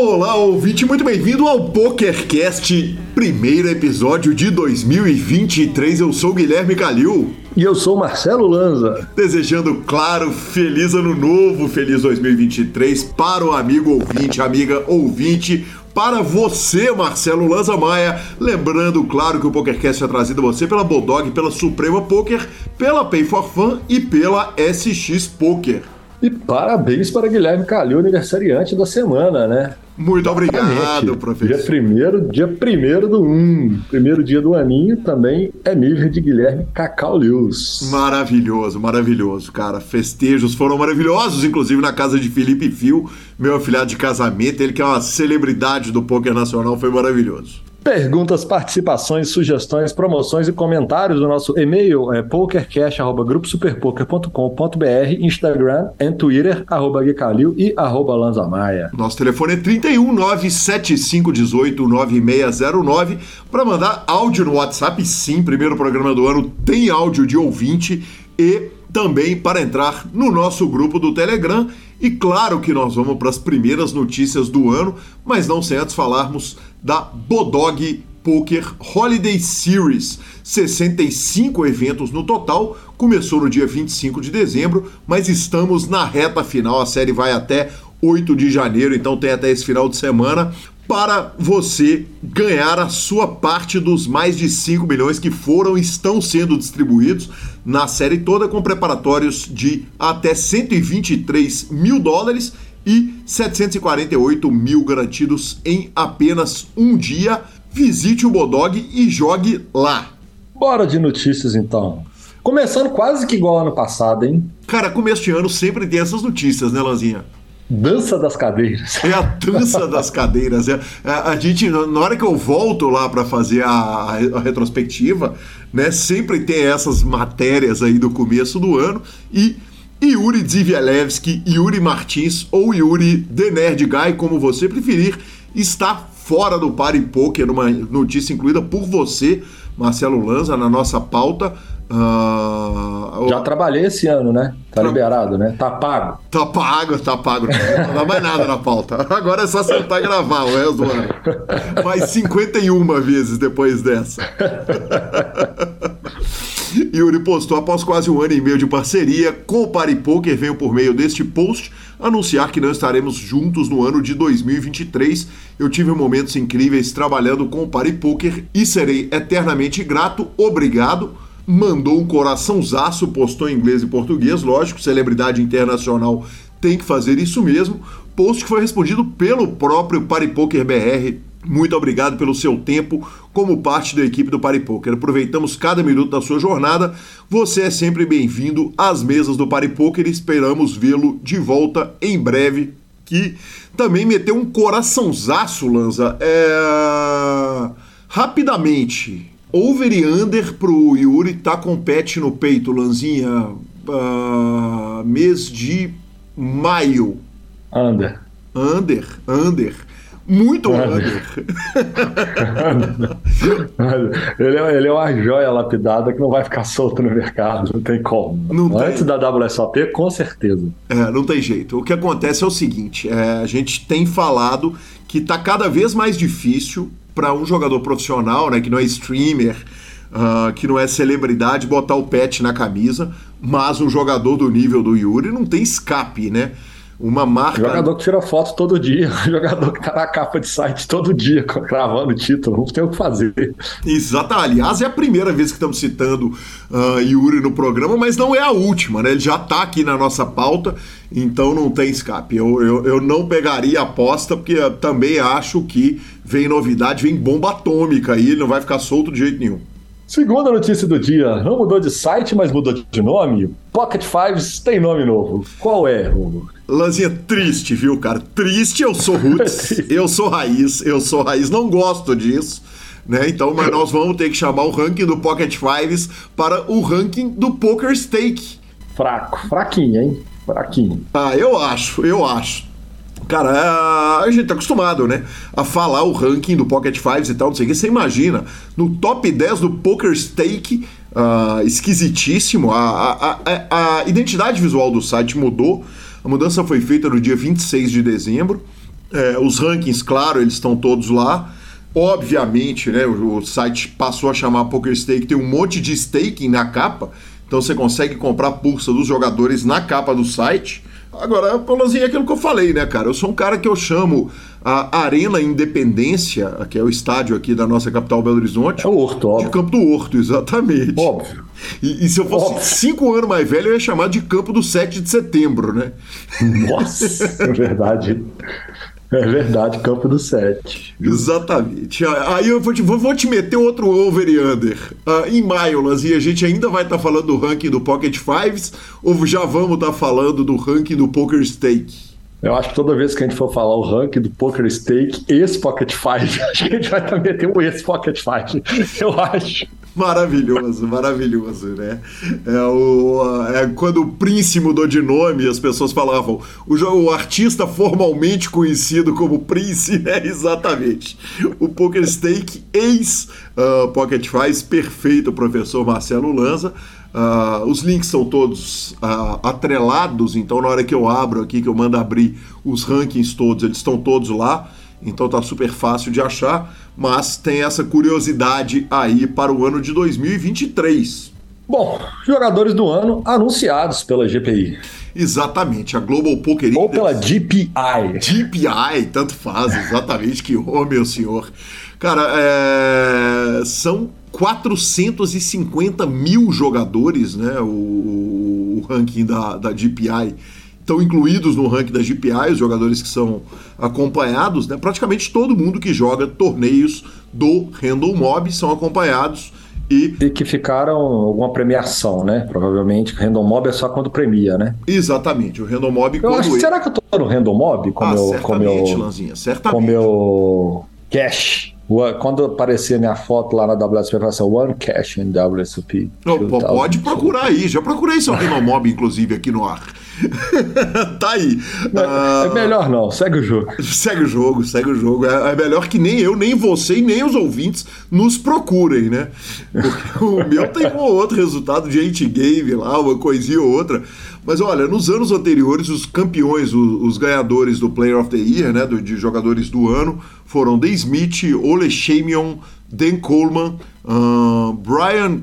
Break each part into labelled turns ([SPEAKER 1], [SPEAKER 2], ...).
[SPEAKER 1] Olá, ouvinte, muito bem-vindo ao PokerCast, primeiro episódio de 2023. Eu sou Guilherme Calil.
[SPEAKER 2] E eu sou Marcelo Lanza.
[SPEAKER 1] Desejando, claro, feliz ano novo, feliz 2023 para o amigo ouvinte, amiga ouvinte, para você, Marcelo Lanza Maia. Lembrando, claro, que o PokerCast é trazido a você pela Bulldog, pela Suprema Poker, pela Pay for Fun e pela SX Poker.
[SPEAKER 2] E parabéns para Guilherme Calil, aniversariante da semana, né?
[SPEAKER 1] Muito obrigado, professor.
[SPEAKER 2] Dia primeiro, dia primeiro do 1, primeiro dia do aninho, também é nível de Guilherme Cacau Lewis.
[SPEAKER 1] Maravilhoso, maravilhoso, cara. Festejos foram maravilhosos, inclusive na casa de Felipe Fio, meu afilhado de casamento, ele que é uma celebridade do poker nacional, foi maravilhoso.
[SPEAKER 2] Perguntas, participações, sugestões, promoções e comentários do nosso e-mail é pokercash.gruposuperpoker.com.br, Instagram e Twitter, arroba Guicalil e arroba Lanzamaia.
[SPEAKER 1] Nosso telefone é 31 97518 9609 para mandar áudio no WhatsApp. Sim, primeiro programa do ano tem áudio de ouvinte e também para entrar no nosso grupo do Telegram. E claro que nós vamos para as primeiras notícias do ano, mas não sem antes falarmos da Bodog Poker Holiday Series. 65 eventos no total, começou no dia 25 de dezembro, mas estamos na reta final. A série vai até 8 de janeiro, então tem até esse final de semana para você ganhar a sua parte dos mais de 5 milhões que foram e estão sendo distribuídos na série toda, com preparatórios de até 123 mil dólares e 748 mil garantidos em apenas um dia. Visite o Bodog e jogue lá.
[SPEAKER 2] Bora de notícias então. Começando quase que igual ano passado, hein?
[SPEAKER 1] Cara, começo de ano sempre tem essas notícias, né, Lanzinha?
[SPEAKER 2] Dança das cadeiras.
[SPEAKER 1] É a dança das cadeiras. É, a, a, gente, na hora que eu volto lá para fazer a, a, retrospectiva, né, sempre tem essas matérias aí do começo do ano e Yuri Dzivielewski, Yuri Martins ou Yuri The Nerd Guy, como você preferir, está fora do Party Poker, numa notícia incluída por você, Marcelo Lanza, na nossa pauta.
[SPEAKER 2] Uh, Já trabalhei esse ano, né? Tá Tra... liberado, né? Tá pago.
[SPEAKER 1] Tá pago, tá pago. Não dá mais nada na pauta. Agora é só sentar e gravar o resto do ano. Mais 51 vezes depois dessa. Yuri postou após quase um ano e meio de parceria com o Party Poker, venho por meio deste post anunciar que não estaremos juntos no ano de 2023. Eu tive momentos incríveis trabalhando com o Party Poker e serei eternamente grato. Obrigado mandou um coraçãozaço, postou em inglês e português, lógico, celebridade internacional tem que fazer isso mesmo. Post que foi respondido pelo próprio Paripoker BR. Muito obrigado pelo seu tempo como parte da equipe do Paripoker. Aproveitamos cada minuto da sua jornada. Você é sempre bem-vindo às mesas do Paripoker e esperamos vê-lo de volta em breve. Que também meteu um coraçãozaço, Lanza. É... Rapidamente, Over e under pro Yuri tá com pet no peito, Lanzinha. Uh, mês de maio.
[SPEAKER 2] Under.
[SPEAKER 1] Under, under. Muito under.
[SPEAKER 2] ele, é, ele é uma joia lapidada que não vai ficar solto no mercado, não tem como. Não Antes tem. da WSOP, com certeza.
[SPEAKER 1] É, não tem jeito. O que acontece é o seguinte: é, a gente tem falado que tá cada vez mais difícil para um jogador profissional, né, que não é streamer, uh, que não é celebridade, botar o pet na camisa, mas um jogador do nível do Yuri não tem escape, né? Uma marca.
[SPEAKER 2] Jogador que tira foto todo dia, jogador que tá na capa de site todo dia, cravando o título, não tem o que fazer.
[SPEAKER 1] Exato. Aliás, é a primeira vez que estamos citando uh, Yuri no programa, mas não é a última, né? Ele já tá aqui na nossa pauta, então não tem escape. Eu, eu, eu não pegaria a aposta, porque também acho que vem novidade, vem bomba atômica aí, ele não vai ficar solto de jeito nenhum.
[SPEAKER 2] Segunda notícia do dia, não mudou de site, mas mudou de nome. Pocket Fives tem nome novo. Qual é, Hugo?
[SPEAKER 1] Lanzinha triste, viu, cara? Triste, eu sou roots, eu sou raiz, eu sou raiz, não gosto disso. Né? Então, mas nós vamos ter que chamar o ranking do Pocket Fives para o ranking do Poker Stake.
[SPEAKER 2] Fraco, fraquinho, hein? Fraquinho.
[SPEAKER 1] Ah, eu acho, eu acho. Cara, a gente tá acostumado, né? A falar o ranking do Pocket Fives e tal, não sei o que. Você imagina, no top 10 do Poker Stake, uh, esquisitíssimo. A, a, a, a, identidade visual do site mudou. A mudança foi feita no dia 26 de dezembro. É, os rankings, claro, eles estão todos lá. Obviamente, né, o, o, site passou a chamar Poker Stake, tem um monte de staking na capa, então você consegue comprar a pulsa dos jogadores na capa do site. Agora, Paulozinho, é aquilo que eu falei, né, cara? Eu sou um cara que eu chamo a Arena Independência, que é o estádio aqui da nossa capital Belo Horizonte.
[SPEAKER 2] É o Horto, óbvio.
[SPEAKER 1] De Campo do Horto, exatamente.
[SPEAKER 2] Óbvio.
[SPEAKER 1] E, e se eu fosse óbvio. cinco anos mais velho, eu ia chamar de Campo do 7 de Setembro, né?
[SPEAKER 2] Nossa, é verdade. É verdade, campo do 7.
[SPEAKER 1] Exatamente. Aí eu vou te, vou, vou te meter outro over e under. Uh, em Myolas, e a gente ainda vai estar tá falando do ranking do Pocket Fives, ou já vamos estar tá falando do ranking do Poker Stake?
[SPEAKER 2] Eu acho que toda vez que a gente for falar o ranking do Poker Stake, esse Pocket Five, acho que a gente vai estar metendo esse Pocket Five. Eu acho.
[SPEAKER 1] Maravilhoso, maravilhoso, né? É, o, é quando o Prince mudou de nome, as pessoas falavam o, o artista formalmente conhecido como Prince é exatamente o Poker Stake ex uh, Pocket Five, perfeito, professor Marcelo Lanza. Uh, os links são todos uh, atrelados, então na hora que eu abro aqui, que eu mando abrir os rankings todos, eles estão todos lá, então tá super fácil de achar, mas tem essa curiosidade aí para o ano de 2023.
[SPEAKER 2] Bom, jogadores do ano anunciados pela GPI.
[SPEAKER 1] Exatamente, a Global Poker
[SPEAKER 2] Ou pela GPI.
[SPEAKER 1] GPI, tanto faz, exatamente, que, oh meu senhor. Cara, é... são 450 mil jogadores, né? O, o ranking da, da GPI estão incluídos no ranking da GPI, os jogadores que são acompanhados, né? Praticamente todo mundo que joga torneios do Random Mob são acompanhados e...
[SPEAKER 2] e que ficaram alguma premiação, né? Provavelmente o Random Mob é só quando premia, né?
[SPEAKER 1] Exatamente, o Random Mob eu.
[SPEAKER 2] Acho, será que eu tô no Random Mob? Com
[SPEAKER 1] ah,
[SPEAKER 2] meu,
[SPEAKER 1] certamente,
[SPEAKER 2] com meu,
[SPEAKER 1] Lanzinha, certamente.
[SPEAKER 2] Cash quando aparecer minha foto lá na WSP, vai ser One Cash WSP.
[SPEAKER 1] Oh, pode procurar aí, já procurei seu Renomob, inclusive, aqui no ar. tá aí.
[SPEAKER 2] É, é, melhor não, segue o jogo.
[SPEAKER 1] Segue o jogo, segue o jogo. É, é, melhor que nem eu, nem você e nem os ouvintes nos procurem, né? Porque o meu tem um ou outro resultado de hate game lá, uma coisinha ou outra. Mas olha, nos anos anteriores, os campeões, os, os ganhadores do Player of the Year, né, do, de jogadores do ano, foram Dan Smith, Ole Shamion, Dan Coleman, uh, Brian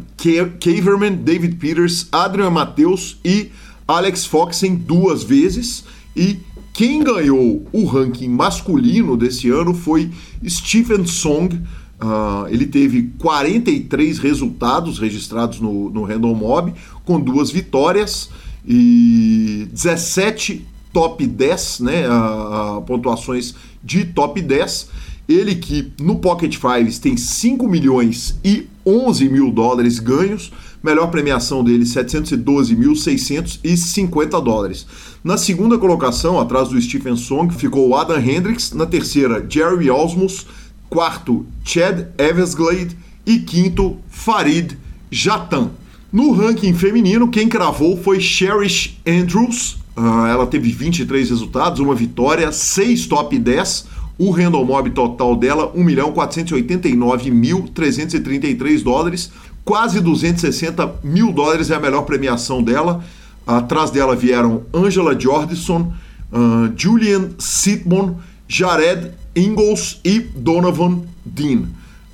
[SPEAKER 1] Caverman, David Peters, Adrian Matheus e Alex Foxen duas vezes. E quem ganhou o ranking masculino desse ano foi Stephen Song. Uh, ele teve 43 resultados registrados no, no Random Mob, com duas vitórias e 17 top 10, né, a pontuações de top 10. Ele que no Pocket Fives tem 5 milhões e 11 mil dólares ganhos, melhor premiação dele 712.650 dólares. Na segunda colocação, atrás do Stephen Song, ficou o Adam Hendricks, na terceira, Jerry Osmus, quarto, Chad Eversglade e quinto, Farid Jatan. No ranking feminino, quem cravou foi Cherish Andrews. Uh, ela teve 23 resultados, uma vitória, 6 top 10. O random mob total dela, 1.489.333 dólares. Quase 260 mil dólares é a melhor premiação dela. Atrás dela vieram Angela Jordison, uh, Julian Sitmon, Jared Ingalls e Donovan Dean.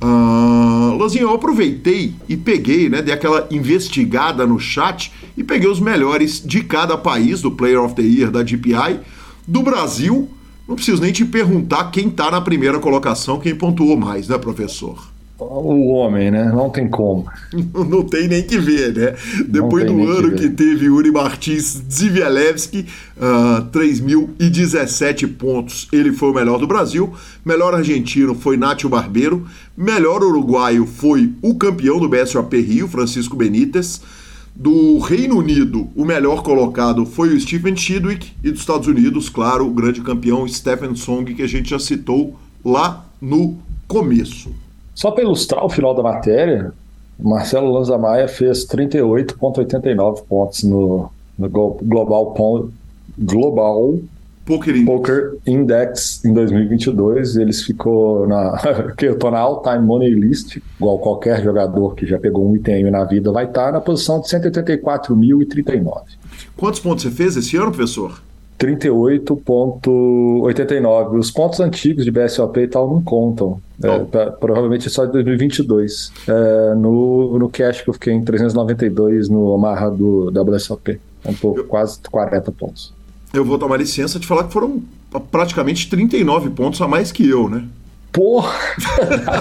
[SPEAKER 1] Uh, Lozinho, eu aproveitei e peguei, né, dei aquela investigada no chat e peguei os melhores de cada país do Player of the Year da GPI. Do Brasil, não preciso nem te perguntar quem está na primeira colocação, quem pontuou mais, né, professor?
[SPEAKER 2] o homem, né? Não tem como.
[SPEAKER 1] Não tem nem que ver, né? Depois do ano que, que, teve Uri Martins Zivielewski, uh, ah, 3.017 pontos, ele foi o melhor do Brasil. Melhor argentino foi Nátio Barbeiro. Melhor uruguaio foi o campeão do BSOP Rio, Francisco Benítez. Do Reino Unido, o melhor colocado foi o Stephen Chidwick. E dos Estados Unidos, claro, o grande campeão Stephen Song, que a gente já citou lá no começo.
[SPEAKER 2] Só para ilustrar o final da matéria, Marcelo Lanza Maia fez 38,89 pontos no, no Global, Global
[SPEAKER 1] Poker Index.
[SPEAKER 2] Poker Index em 2022. Eles ficou na. que eu tô na All Time Money List, igual qualquer jogador que já pegou um item na vida vai estar na posição de 184.039.
[SPEAKER 1] Quantos pontos você fez esse ano, professor?
[SPEAKER 2] 38,89. Os pontos antigos de BSOP e tal não contam. É, pra, provavelmente só de 2022. É, no, no cash que eu fiquei em 392 no Omaha do WSOP. Um pouco, eu, quase 40 pontos.
[SPEAKER 1] Eu vou tomar licença de falar que foram praticamente 39 pontos a mais que eu, né?
[SPEAKER 2] Porra!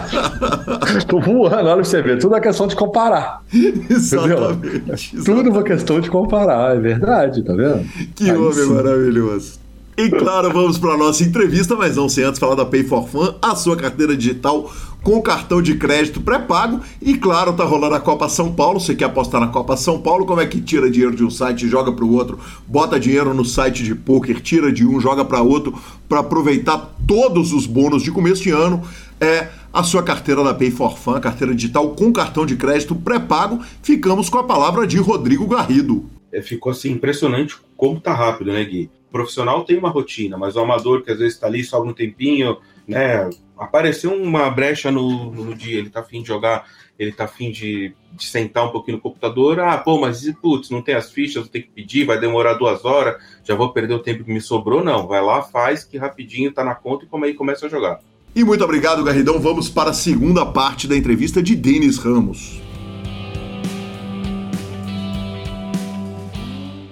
[SPEAKER 2] Tô voando, olha pra você ver. Tudo é questão de comparar.
[SPEAKER 1] Exatamente,
[SPEAKER 2] Tudo é uma questão de comparar, é verdade, tá vendo?
[SPEAKER 1] Que Aí homem sim. maravilhoso. E claro, vamos para nossa entrevista, mas não sem antes falar da Pay for Fun, a sua carteira digital com cartão de crédito pré-pago. E claro, tá rolando a Copa São Paulo. Você quer apostar na Copa São Paulo? Como é que tira dinheiro de um site, joga para o outro, bota dinheiro no site de poker, tira de um, joga para outro, para aproveitar todos os bônus de começo de ano? É a sua carteira da Pay for Fun, carteira digital com cartão de crédito pré-pago. Ficamos com a palavra de Rodrigo Garrido.
[SPEAKER 3] É, ficou assim impressionante como tá rápido, né, Gui? O profissional tem uma rotina, mas o amador que às vezes está ali só um tempinho, né? Apareceu uma brecha no, no dia, ele tá afim de jogar, ele tá afim de, de sentar um pouquinho no computador. Ah, pô, mas putz, não tem as fichas, ter que pedir, vai demorar duas horas, já vou perder o tempo que me sobrou. Não, vai lá, faz, que rapidinho tá na conta e como aí começa a jogar.
[SPEAKER 1] E muito obrigado, Garridão. Vamos para a segunda parte da entrevista de Denis Ramos.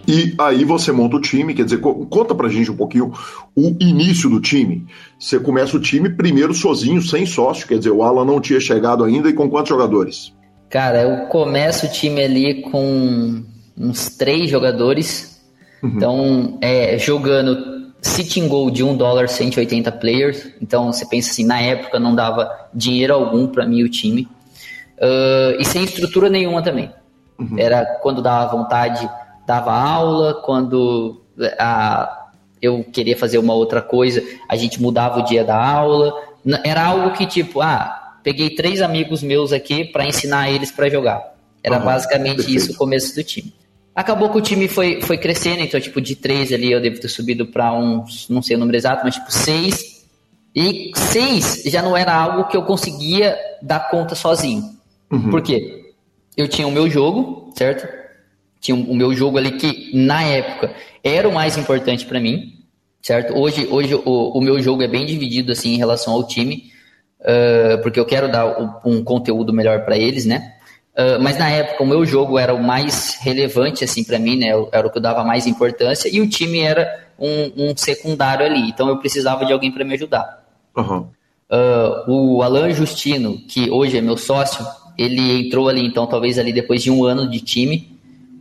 [SPEAKER 1] E aí você monta o time, quer dizer, conta pra gente um pouquinho o início do time. Você começa o time primeiro sozinho, sem sócio, quer dizer, o Alan não tinha chegado ainda e com quantos jogadores?
[SPEAKER 4] Cara, eu começo o time ali com uns três jogadores. Uhum. Então, é, jogando sitting goal de 1 dólar 180 players. Então, você pensa assim, na época não dava dinheiro algum para mim o time. Uh, e sem estrutura nenhuma também. Uhum. Era quando dava vontade dava aula, quando a, eu queria fazer uma outra coisa, a gente mudava o dia da aula. Era algo que tipo, ah, peguei três amigos meus aqui para ensinar eles para jogar. Era uhum, basicamente perfeito. isso o começo do time. Acabou que o time foi, foi crescendo, então, tipo, de três ali eu devo ter subido para uns, não sei o número exato, mas tipo, seis. E seis já não era algo que eu conseguia dar conta sozinho. Uhum. Por quê? Eu tinha o meu jogo, certo? Tinha o meu jogo ali que na época era o mais importante para mim, certo? Hoje, hoje o, o, meu jogo é bem dividido assim em relação ao time, uh, porque eu quero dar um conteúdo melhor para eles, né? Uh, mas na época o meu jogo era o mais relevante assim para mim, né? Era o que eu dava mais importância e o time era um, um secundário ali. Então eu precisava de alguém para me ajudar. Uhum. Uh, o Alan Justino, que hoje é meu sócio, ele entrou ali então talvez ali depois de um ano de time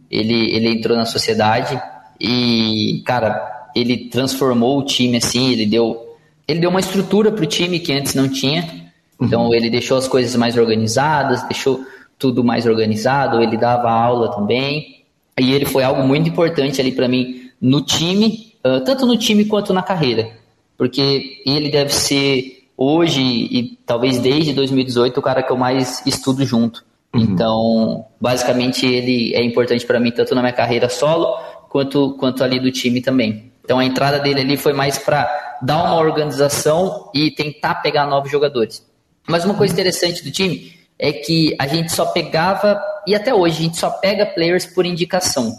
[SPEAKER 4] ele, ele entrou na sociedade e, cara, ele transformou o time assim, ele deu, ele deu uma estrutura para o time que antes não tinha. Então, uhum. ele deixou as coisas mais organizadas, deixou tudo mais organizado, ele dava aula também. E ele foi algo muito importante ali para mim no time, tanto no time quanto na carreira. Porque ele deve ser hoje e talvez desde 2018 o cara que eu mais estudo junto. Uhum. Então, basicamente, ele é importante para mim tanto na minha carreira solo quanto, quanto ali do time também. Então, a entrada dele ali foi mais para dar uma organização e tentar pegar novos jogadores. Mas uma coisa interessante do time é que a gente só pegava, e até hoje, a gente só pega players por indicação.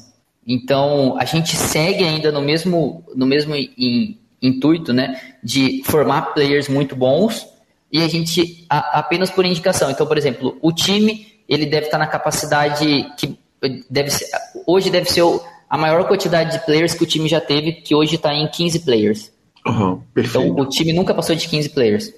[SPEAKER 4] Então, a gente segue ainda no mesmo, no mesmo in, intuito, né, de formar players muito bons e a gente a, apenas por indicação. Então, por exemplo, o time ele deve estar na capacidade que deve ser, hoje deve ser a maior quantidade de players que o time já teve, que hoje está em 15 players.
[SPEAKER 1] Uhum, perfeito.
[SPEAKER 4] Então o time nunca passou de 15 players.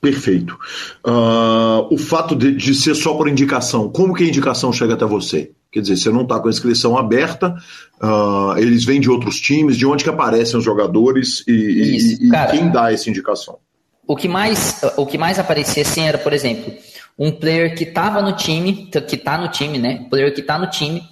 [SPEAKER 1] Perfeito. Uh, o fato de, de, ser só por indicação, como que a indicação chega até você? Quer dizer, você não está com a inscrição aberta, uh, eles vêm de outros times, de onde que aparecem os jogadores e, Isso, e, e cara, quem dá essa indicação?
[SPEAKER 4] O que mais, o que mais aparecia assim era, por exemplo, um player que estava no time, que está no time, né? Player que está no time,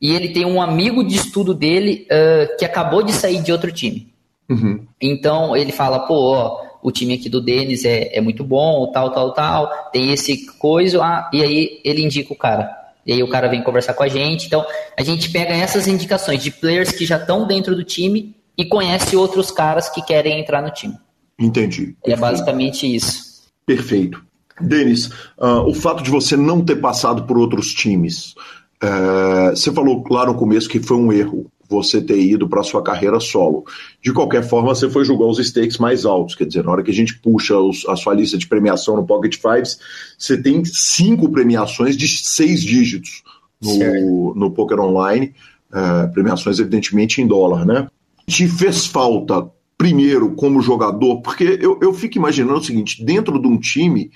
[SPEAKER 4] e ele tem um amigo de estudo dele uh, que acabou de sair de outro time. Uhum. Então ele fala, pô, ó, o time aqui do Denis é, é muito bom, tal, tal, tal, tem esse coisa, ah, e aí ele indica o cara. E aí o cara vem conversar com a gente. Então a gente pega essas indicações de players que já estão dentro do time e conhece outros caras que querem entrar no time.
[SPEAKER 1] Entendi.
[SPEAKER 4] É basicamente isso.
[SPEAKER 1] Perfeito. Denis, uh, o fato de você não ter passado por outros times, uh, você falou lá no começo que foi um erro. você ter ido para sua carreira solo. De qualquer forma, você foi julgar os stakes mais altos, quer dizer, na hora que a gente puxa os, a sua lista de premiação no Pocket Fives, você tem cinco premiações de seis dígitos no, no Poker Online, é, premiações evidentemente em dólar, né? Te fez falta, primeiro, como jogador, porque eu, eu fico imaginando o seguinte, dentro de um time,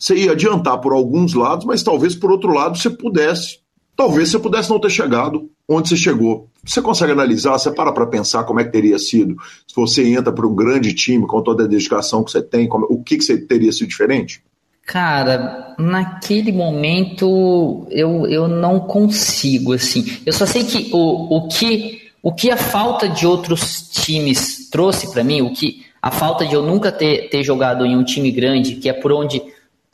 [SPEAKER 1] você ia adiantar por alguns lados, mas talvez por outro lado você pudesse talvez você pudesse não ter chegado onde você chegou. Você consegue analisar, você para para pensar como é que teria sido se você entra para um grande time com toda a dedicação que você tem, como, o que, que você teria sido diferente?
[SPEAKER 4] Cara, naquele momento eu, eu não consigo, assim. Eu só sei que o, o que o que a falta de outros times trouxe para mim, o que a falta de eu nunca ter, ter jogado em um time grande, que é por onde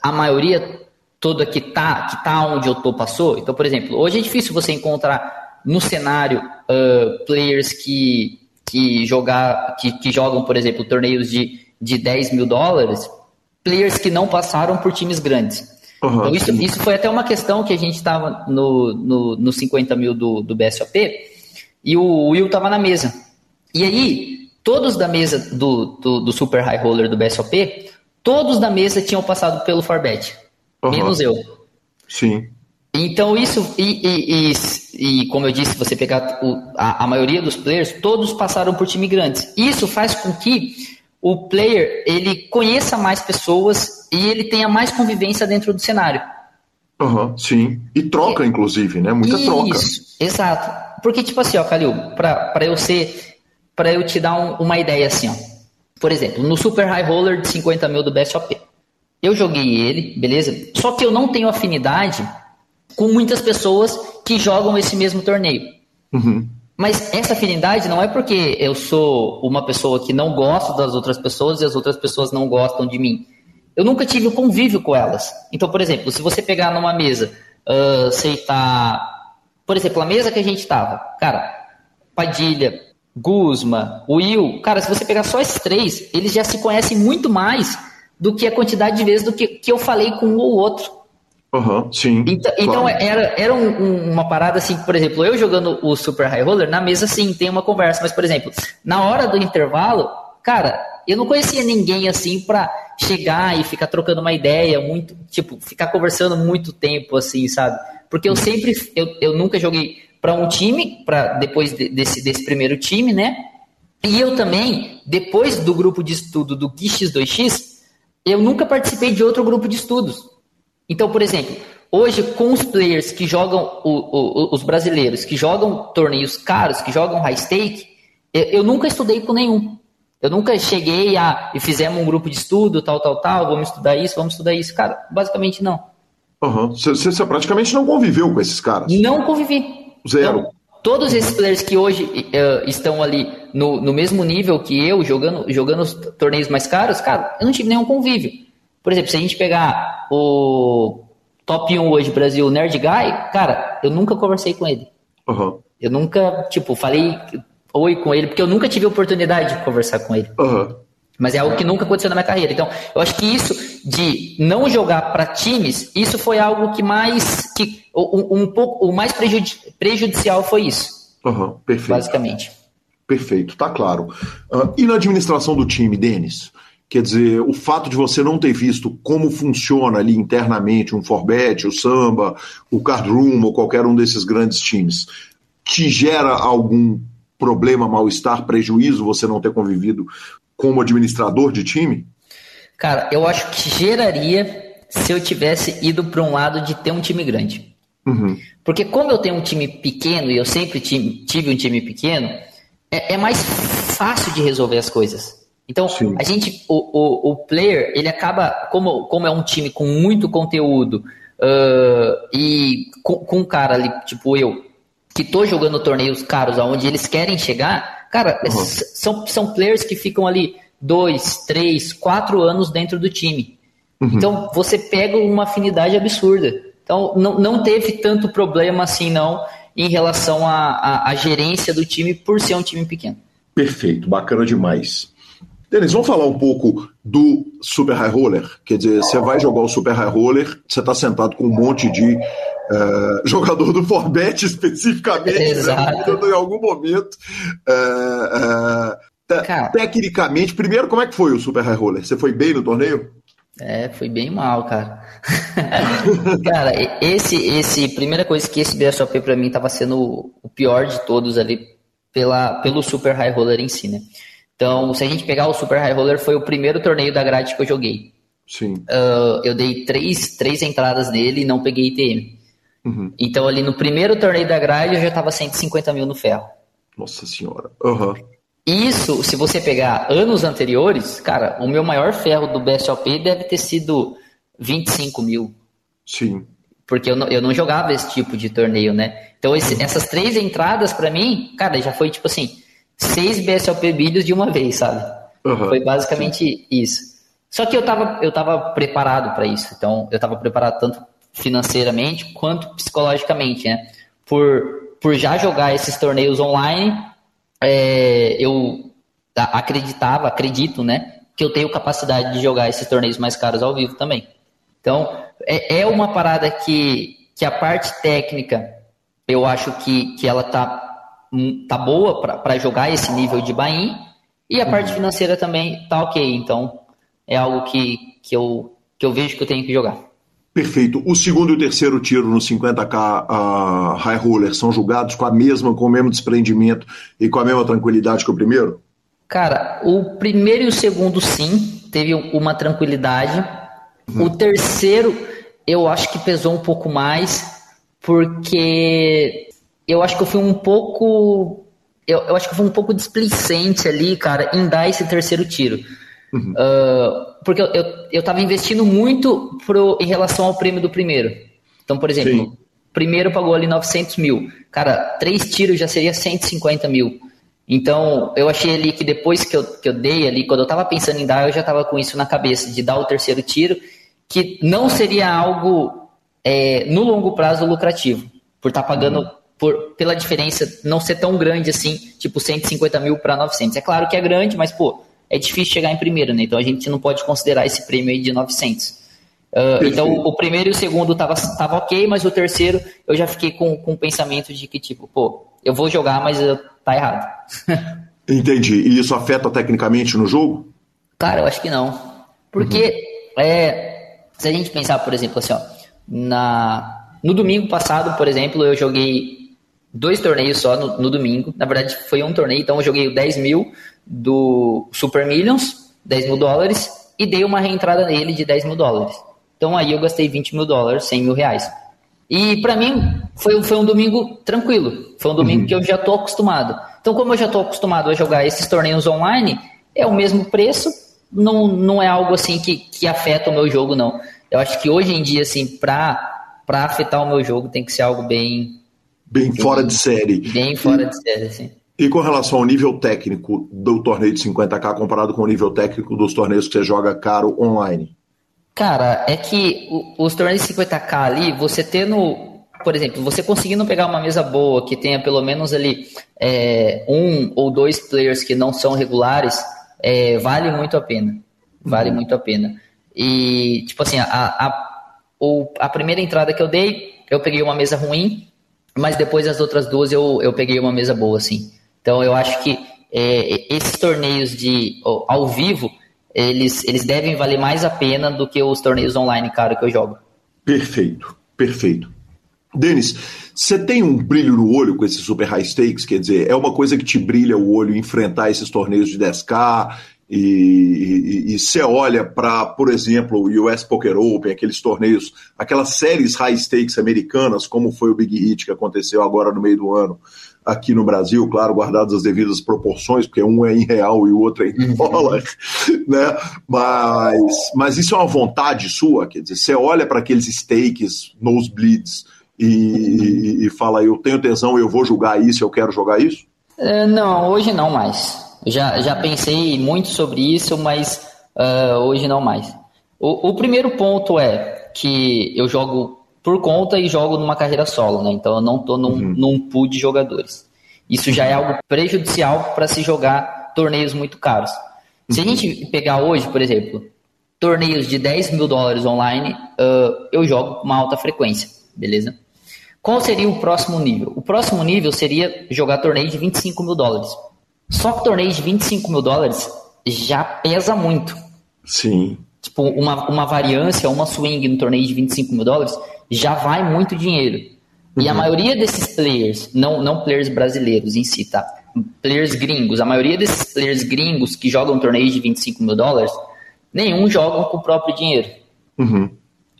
[SPEAKER 4] a maioria toda que tá, que tá onde eu tô passou. Então, por exemplo, hoje é difícil você encontrar no cenário uh, players que, que, jogar, que, que jogam, por exemplo, torneios de, de 10 mil dólares, players que não passaram por times grandes. Uhum, então, isso, isso foi até uma questão que a gente estava no, no, no 50 mil do, do BSOP e o Will estava na mesa. E aí, todos da mesa do, do, do Super High Roller do BSOP, todos da mesa tinham passado pelo Forbet. Uhum. Menos eu.
[SPEAKER 1] Sim.
[SPEAKER 4] Então, isso, e, e, e, e, como eu disse, você pegar o, a, a, maioria dos players, todos passaram por time grandes. Isso faz com que o player ele conheça mais pessoas e ele tenha mais convivência dentro do cenário.
[SPEAKER 1] Uhum, sim. E troca, é, inclusive, né? Muita isso, troca.
[SPEAKER 4] Exato. Porque, tipo assim, ó, Calil, para eu ser. para eu te dar um, uma ideia assim, ó. Por exemplo, no Super High Roller de 50 mil do BSOP. Eu joguei ele, beleza? Só que eu não tenho afinidade com muitas pessoas que jogam esse mesmo torneio. Uhum. Mas essa afinidade não é porque eu sou uma pessoa que não gosta das outras pessoas e as outras pessoas não gostam de mim. Eu nunca tive o convívio com elas. Então, por exemplo, se você pegar numa mesa, uh, aceitar. Por exemplo, a mesa que a gente estava, cara, Padilha, Guzma, Will, cara, se você pegar só esses três, eles já se conhecem muito mais do que a quantidade de vezes do que, que eu falei com um ou outro.
[SPEAKER 1] Uhum, sim.
[SPEAKER 4] Então, claro. então era, era um, um, uma parada assim, por exemplo, eu jogando o Super High Roller, na mesa sim, tem uma conversa, mas, por exemplo, na hora do intervalo, cara, eu não conhecia ninguém assim pra chegar e ficar trocando uma ideia, muito, tipo, ficar conversando muito tempo, assim, sabe? Porque eu uhum. sempre, eu, eu nunca joguei para um time, para depois de, desse, desse primeiro time, né? E eu também, depois do grupo de estudo do X2X, eu nunca participei de outro grupo de estudos. Então, por exemplo, hoje com os players que jogam, o, o, os brasileiros que jogam torneios caros, que jogam high stake, eu, eu nunca estudei com nenhum. Eu nunca cheguei a e fizemos um grupo de estudo, tal, tal, tal, vamos estudar isso, vamos estudar isso. Cara, basicamente não.
[SPEAKER 1] Você uhum. praticamente não conviveu com esses caras?
[SPEAKER 4] Não convivi.
[SPEAKER 1] Zero. Então,
[SPEAKER 4] todos esses players que hoje uh, estão ali no, no mesmo nível que eu, jogando, jogando os torneios mais caros, cara, eu não tive nenhum convívio. Por exemplo, se a gente pegar o top 1 hoje Brasil, Nerd Guy, cara, eu nunca conversei com ele. Uhum. Eu nunca, tipo, falei oi com ele, porque eu nunca tive a oportunidade de conversar com ele. Uhum. Mas é algo que nunca aconteceu na minha carreira. Então, eu acho que isso de não jogar para times, isso foi algo que mais. que um, um pouco, o mais prejudici prejudicial foi isso.
[SPEAKER 1] Uhum, perfeito.
[SPEAKER 4] Basicamente.
[SPEAKER 1] Perfeito, tá claro. Uh, e na administração do time, Denis? Quer dizer, o fato de você não ter visto como funciona ali internamente um Forbet, o Samba, o Card Room ou qualquer um desses grandes times, te gera algum problema, mal-estar, prejuízo você não ter convivido como administrador de time?
[SPEAKER 4] Cara, eu acho que geraria se eu tivesse ido para um lado de ter um time grande. Uhum. Porque como eu tenho um time pequeno e eu sempre tive um time pequeno, é, é mais fácil de resolver as coisas. Então, Sim. a gente, o, o, o, player, ele acaba, como, como é um time com muito conteúdo uh, e com, com um cara ali, tipo eu, que tô jogando torneios caros aonde eles querem chegar, Cara, uhum. são, são players que ficam ali dois, três, quatro anos dentro do time. Uhum. Então você pega uma afinidade absurda. Então não, não teve tanto problema assim não em relação à, à, à gerência do time por ser um time pequeno.
[SPEAKER 1] Perfeito, bacana demais. Denis, vamos falar um pouco do Super High Roller? Quer dizer, você vai jogar o Super High Roller, você está sentado com um monte de uh, jogador do Forbet especificamente, né? Exato. Né? em algum momento. Uh, uh, tecnicamente, primeiro, como é que foi o Super High Roller? Você foi bem no torneio?
[SPEAKER 4] É, foi bem mal, cara. cara, esse, esse, primeira coisa que esse BSOP para mim tava sendo o pior de todos ali pela, pelo Super High Roller em si, né? Então, se a gente pegar o Super High Roller, foi o primeiro torneio da grade que eu joguei.
[SPEAKER 1] Sim.
[SPEAKER 4] Uh, eu dei três, três entradas nele e não peguei ITM. Uhum. Então, ali no primeiro torneio da grade, eu já tava 150 mil no ferro.
[SPEAKER 1] Nossa senhora. Uhum.
[SPEAKER 4] Isso, se você pegar anos anteriores, cara, o meu maior ferro do BSOP deve ter sido 25 mil.
[SPEAKER 1] Sim.
[SPEAKER 4] Porque eu não, eu não jogava esse tipo de torneio, né? Então, esse, essas três entradas, para mim, cara, já foi tipo assim seis BSLP vídeos de uma vez, sabe? Uhum, Foi basicamente isso. Só que eu tava, eu tava preparado para isso. Então, eu tava preparado tanto financeiramente quanto psicologicamente, né? Por, por já jogar esses torneios online, é, eu acreditava, acredito, né? Que eu tenho capacidade de jogar esses torneios mais caros ao vivo também. Então, é, é uma parada que, que a parte técnica, eu acho que, que ela tá tá boa para jogar esse nível de buy e a uhum. parte financeira também tá ok. Então é algo que, que, eu, que eu vejo que eu tenho que jogar.
[SPEAKER 1] Perfeito. O segundo e o terceiro tiro no 50k uh, high roller são julgados com a mesma, com o mesmo desprendimento e com a mesma tranquilidade que o primeiro?
[SPEAKER 4] Cara, o primeiro e o segundo sim, teve uma tranquilidade. Uhum. O terceiro, eu acho que pesou um pouco mais, porque eu acho que eu fui um pouco. Eu, eu acho que eu fui um pouco displicente ali, cara, em dar esse terceiro tiro. Uhum. Uh, porque eu, eu, eu tava investindo muito pro, em relação ao prêmio do primeiro. Então, por exemplo, Sim. primeiro pagou ali 900 mil. Cara, três tiros já seria 150 mil. Então, eu achei ali que depois que eu, que eu dei ali, quando eu tava pensando em dar, eu já tava com isso na cabeça, de dar o terceiro tiro, que não seria algo é, no longo prazo lucrativo, por estar tá pagando uhum por, pela diferença não ser tão grande assim, tipo 150 mil para 900. É claro que é grande, mas pô, é difícil chegar em primeiro, né? Então a gente não pode considerar esse prêmio aí de 900. Uh, ah, então o primeiro e o segundo tava, tava ok, mas o terceiro eu já fiquei com, com o pensamento de que, tipo, pô, eu vou jogar, mas eu, tá errado.
[SPEAKER 1] Entendi. E isso afeta tecnicamente no jogo?
[SPEAKER 4] Cara, eu acho que não. Porque uhum. é, se a gente pensar, por exemplo, assim, ó, na, no domingo passado, por exemplo, eu joguei dois torneios só no, no, domingo. Na verdade, foi um torneio, então eu joguei o 10 mil do Super Millions, 10 mil dólares, e dei uma reentrada nele de 10 mil dólares. Então aí eu gastei 20 mil dólares, 100 mil reais. E para mim foi, foi um domingo tranquilo. Foi um domingo uhum. que eu já estou acostumado. Então, como eu já estou acostumado a jogar esses torneios online, é o mesmo preço, não, não é algo assim que, que afeta o meu jogo, não. Eu acho que hoje em dia, assim, para afetar o meu jogo, tem que ser algo bem,
[SPEAKER 1] Bem fora de série.
[SPEAKER 4] Bem fora de série, sim.
[SPEAKER 1] E com relação ao nível técnico do torneio de 50k comparado com o nível técnico dos torneios que você joga caro online?
[SPEAKER 4] Cara, é que os torneios de 50k ali, você tendo, por exemplo, você conseguindo pegar uma mesa boa que tenha pelo menos ali é, um ou dois players que não são regulares, é, vale muito a pena. Vale uhum. muito a pena. E, tipo assim, a, a, a primeira entrada que eu dei, eu peguei uma mesa ruim, mas depois as outras duas eu, eu peguei uma mesa boa, assim. Então eu acho que é, esses torneios de ao vivo, eles, eles devem valer mais a pena do que os torneios online, cara, que eu jogo.
[SPEAKER 1] Perfeito, perfeito. Denis, você tem um brilho no olho com esses super high stakes? Quer dizer, é uma coisa que te brilha o olho enfrentar esses torneios de 10K, e você olha para, por exemplo, o US Poker Open, aqueles torneios, aquelas séries high stakes americanas, como foi o Big Hit que aconteceu agora no meio do ano aqui no Brasil, claro, guardadas as devidas proporções, porque um é em real e o outro é em uhum. dólar, né? Mas, mas isso é uma vontade sua, quer dizer, você olha para aqueles stakes, nosebleeds, e, e, e fala, eu tenho tesão, eu vou julgar isso, eu quero jogar isso?
[SPEAKER 4] É, não, hoje não mais. Já, já pensei muito sobre isso, mas uh, hoje não mais. O, o, primeiro ponto é que eu jogo por conta e jogo numa carreira solo, né? Então eu não estou num, uhum. num pool de jogadores. Isso já é algo prejudicial para se jogar torneios muito caros. Se a gente pegar hoje, por exemplo, torneios de 10 mil dólares online, uh, eu jogo com uma alta frequência, beleza? Qual seria o próximo nível? O próximo nível seria jogar torneio de 25 mil dólares. Só que torneio de 25 mil dólares já pesa muito.
[SPEAKER 1] Sim.
[SPEAKER 4] Tipo, uma, uma variância, uma swing no torneio de 25 mil dólares já vai muito dinheiro. Uhum. E a uhum. maioria desses players, não, não players brasileiros em si, tá? Players gringos, a maioria desses players gringos que jogam torneios de 25 mil dólares, nenhum jogam com o próprio dinheiro.
[SPEAKER 1] Uhum.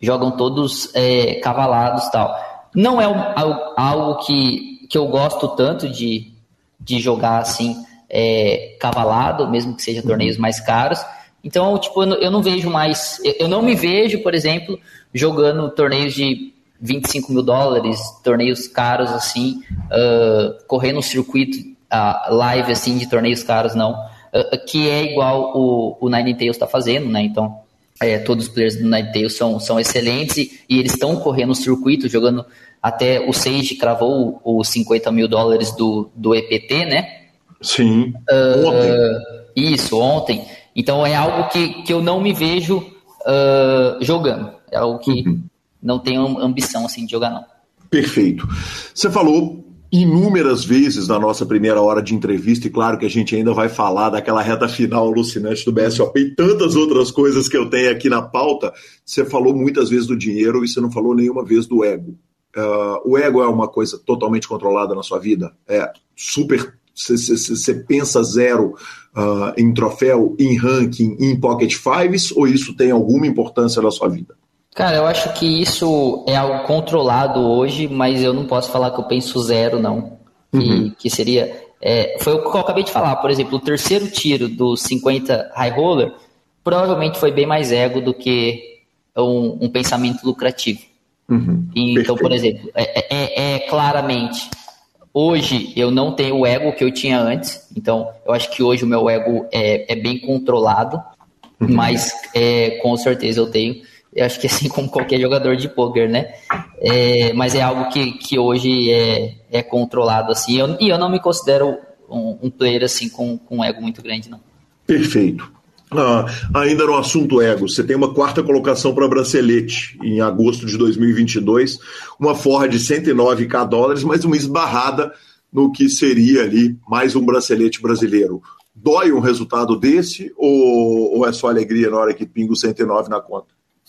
[SPEAKER 4] Jogam todos é, cavalados tal. Não é algo que, que eu gosto tanto de, de jogar assim, é, cavalado, mesmo que seja torneios mais caros. Então, tipo, eu não, eu não vejo mais. Eu não me vejo, por exemplo, jogando torneios de 25 mil dólares, torneios caros assim, uh, correndo um circuito uh, live assim de torneios caros, não. Uh, que é igual o, o Nine Tails está fazendo, né? Então, é, todos os players do Nine Tails são, são excelentes e, e eles estão correndo o circuito, jogando até o Sage cravou os 50 mil dólares do, do EPT, né?
[SPEAKER 1] Sim.
[SPEAKER 4] ontem. Isso, ontem. Então é algo que, que eu não me vejo jogando. É algo que uhum. não tenho ambição assim de jogar, não.
[SPEAKER 1] Perfeito. Você falou inúmeras vezes na nossa primeira hora de entrevista, e claro que a gente ainda vai falar daquela reta final alucinante do BSOP e tantas outras coisas que eu tenho aqui na pauta. Você falou muitas vezes do dinheiro e você não falou nenhuma vez do ego. Uh, o ego é uma coisa totalmente controlada na sua vida? É super. Você pensa zero uh, em troféu, em ranking, em pocket fives, ou isso tem alguma importância na sua vida?
[SPEAKER 4] Cara, eu acho que isso é algo controlado hoje, mas eu não posso falar que eu penso zero, não. Uhum. Que, que seria. É, foi o que eu acabei de falar, por exemplo, o terceiro tiro do 50 high roller provavelmente foi bem mais ego do que um, um pensamento lucrativo.
[SPEAKER 1] Uhum.
[SPEAKER 4] Então, por exemplo, é, é, é, claramente, hoje eu não tenho o ego que eu tinha antes, então eu acho que hoje o meu ego é, é bem controlado, uhum. mas é, com certeza eu tenho eu acho que assim como qualquer jogador de poker, né? É, mas é algo que, que hoje é, é controlado assim. Eu, e eu não me considero um, um player assim com, com um ego muito grande, não.
[SPEAKER 1] Perfeito. Ah, ainda no assunto ego, você tem uma quarta colocação para bracelete em agosto de 2022, uma forra de 109k dólares, mas uma esbarrada no que seria ali mais um bracelete brasileiro. Dói um resultado desse ou, ou é só alegria na hora que pinga o 109 na conta?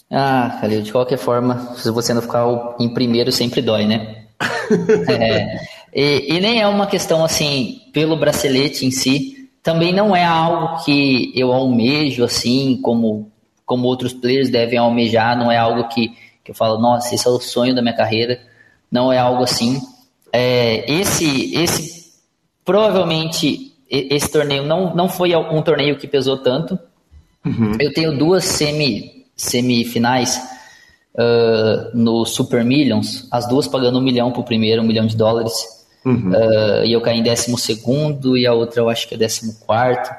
[SPEAKER 4] Ah, Calil, de qualquer forma, se você não ficar em primeiro, sempre dói, né? é, e, e, nem é uma questão assim, pelo bracelete em si, também não é algo que eu almejo assim, como, como outros players devem almejar, não é algo que, que eu falo, nossa, esse é o sonho da minha carreira, não é algo assim. É, esse, esse, provavelmente, esse torneio não, não foi um torneio que pesou tanto. Uhum. Eu tenho duas semi semifinais uh, no Super Millions, as duas pagando um milhão pro primeiro, um milhão de dólares. Uhum. Uh, e eu caí em décimo segundo e a outra eu acho que é décimo quarto.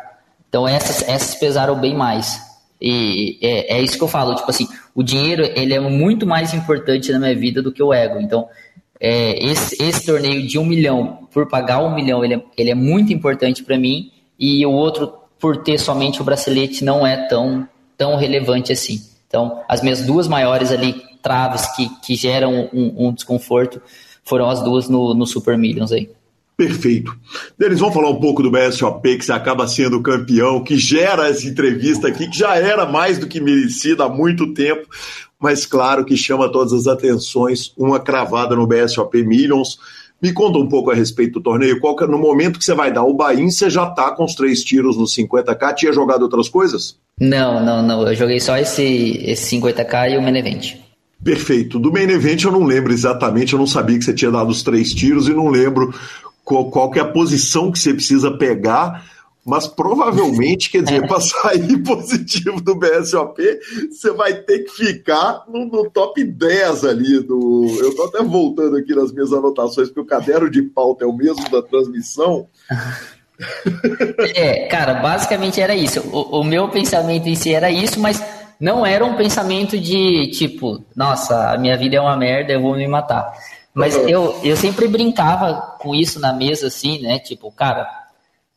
[SPEAKER 4] Então essas, essas pesaram bem mais. E é, é, isso que eu falo, tipo assim, o dinheiro ele é muito mais importante na minha vida do que o ego. Então, é, esse, esse torneio de um milhão, por pagar um milhão, ele é, ele é muito importante para mim, e o outro, por ter somente o bracelete, não é tão tão relevante assim. Então, as minhas duas maiores ali traves que, que geram um, um desconforto foram as duas no, no Super Millions aí.
[SPEAKER 1] Perfeito. Denis, vamos falar um pouco do BSOP, que você acaba sendo campeão, que gera essa entrevista aqui, que já era mais do que merecida há muito tempo, mas claro que chama todas as atenções, uma cravada no BSOP Millions. Me conta um pouco a respeito do torneio. Qual que, no momento que você vai dar o Bahia, você já está com os três tiros no 50k? Tinha jogado outras coisas?
[SPEAKER 4] Não, não, não. Eu joguei só esse, esse 50k e o Main Event.
[SPEAKER 1] Perfeito. Do Main Event eu não lembro exatamente, eu não sabia que você tinha dado os três tiros e não lembro qual, qual é a posição que você precisa pegar mas provavelmente, quer dizer, para sair positivo do BSOP, você vai ter que ficar no, no, top 10 ali do. Eu tô até voltando aqui nas minhas anotações, porque o caderno de pauta é o mesmo da transmissão.
[SPEAKER 4] É, cara, basicamente era isso. O, o meu pensamento em si era isso, mas não era um pensamento de tipo, nossa, a minha vida é uma merda, eu vou me matar. Mas uhum. eu, eu sempre brincava com isso na mesa, assim, né? Tipo, cara,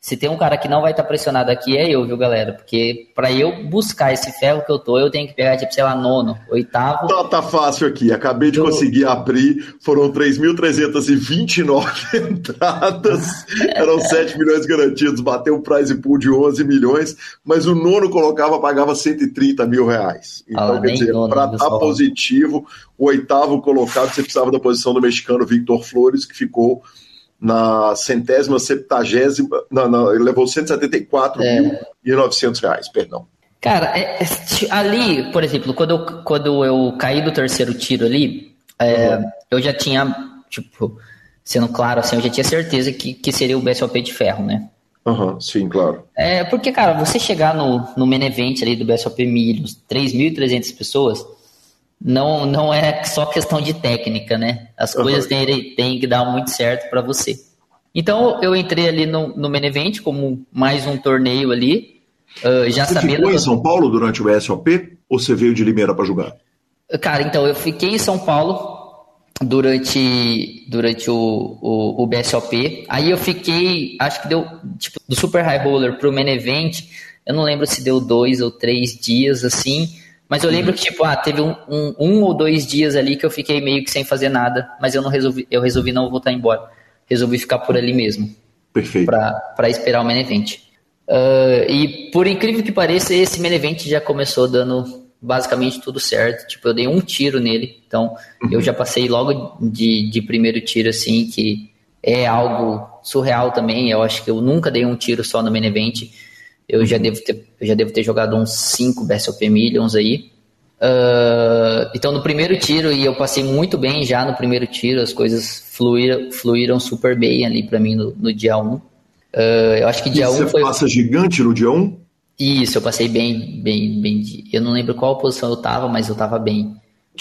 [SPEAKER 4] se tem um cara que não vai estar tá pressionado aqui, é eu, viu, galera? Porque para eu buscar esse ferro que eu tô, eu tenho que pegar, tipo, sei lá, nono, oitavo.
[SPEAKER 1] Tá, tá fácil aqui. Acabei de conseguir abrir. Foram 3.329 entradas. Eram 7 milhões garantidos. Bateu o prize pool de 11 milhões. Mas o nono colocava, pagava 130 mil reais. Então, ah, quer dizer, para estar tá positivo, o oitavo colocado, você precisava da posição do mexicano Victor Flores, que ficou na centésima, septagésima, não, não, ele levou 174 é. mil e 900 reais, perdão.
[SPEAKER 4] Cara, é, é, ali, por exemplo, quando eu, quando eu caí do terceiro tiro ali, é, uhum. eu já tinha, tipo, sendo claro assim, eu já tinha certeza que, que seria o BSOP de ferro, né?
[SPEAKER 1] Aham, uhum, sim, claro.
[SPEAKER 4] É, porque, cara, você chegar no, no main event ali do BSOP Milhos, 3.300 pessoas, não, não é só questão de técnica, né? As uhum. coisas têm, têm que dar muito certo para você. Então eu entrei ali no, no main event como mais um torneio ali, uh, já
[SPEAKER 1] você
[SPEAKER 4] sabendo.
[SPEAKER 1] Ficou em São Paulo durante o SOP ou você veio de Limeira para jogar?
[SPEAKER 4] Cara, então eu fiquei em São Paulo durante durante o, o, o BSOP. Aí eu fiquei, acho que deu tipo do Super High Roller pro main event. Eu não lembro se deu dois ou três dias assim. Mas eu lembro que, tipo, ah, teve um, um, um, ou dois dias ali que eu fiquei meio que sem fazer nada, mas eu não resolvi, eu resolvi não voltar embora. Resolvi ficar por ali mesmo.
[SPEAKER 1] Perfeito.
[SPEAKER 4] Para esperar o main event. Uh, e por incrível que pareça, esse main event já começou dando basicamente tudo certo. Tipo, eu dei um tiro nele, então uhum. eu já passei logo de, de primeiro tiro, assim, que é algo surreal também. Eu acho que eu nunca dei um tiro só no main event eu já devo ter, já devo ter jogado uns 5 BSOP Millions aí. Uh, então no primeiro tiro, e eu passei muito bem já no primeiro tiro, as coisas fluíram, fluíram super bem ali para mim no, no, dia 1. Um. Uh, eu acho que dia 1 um
[SPEAKER 1] foi... passa gigante no dia 1? Um?
[SPEAKER 4] Isso, eu passei bem, bem, bem. Eu não lembro qual posição eu tava, mas eu tava bem.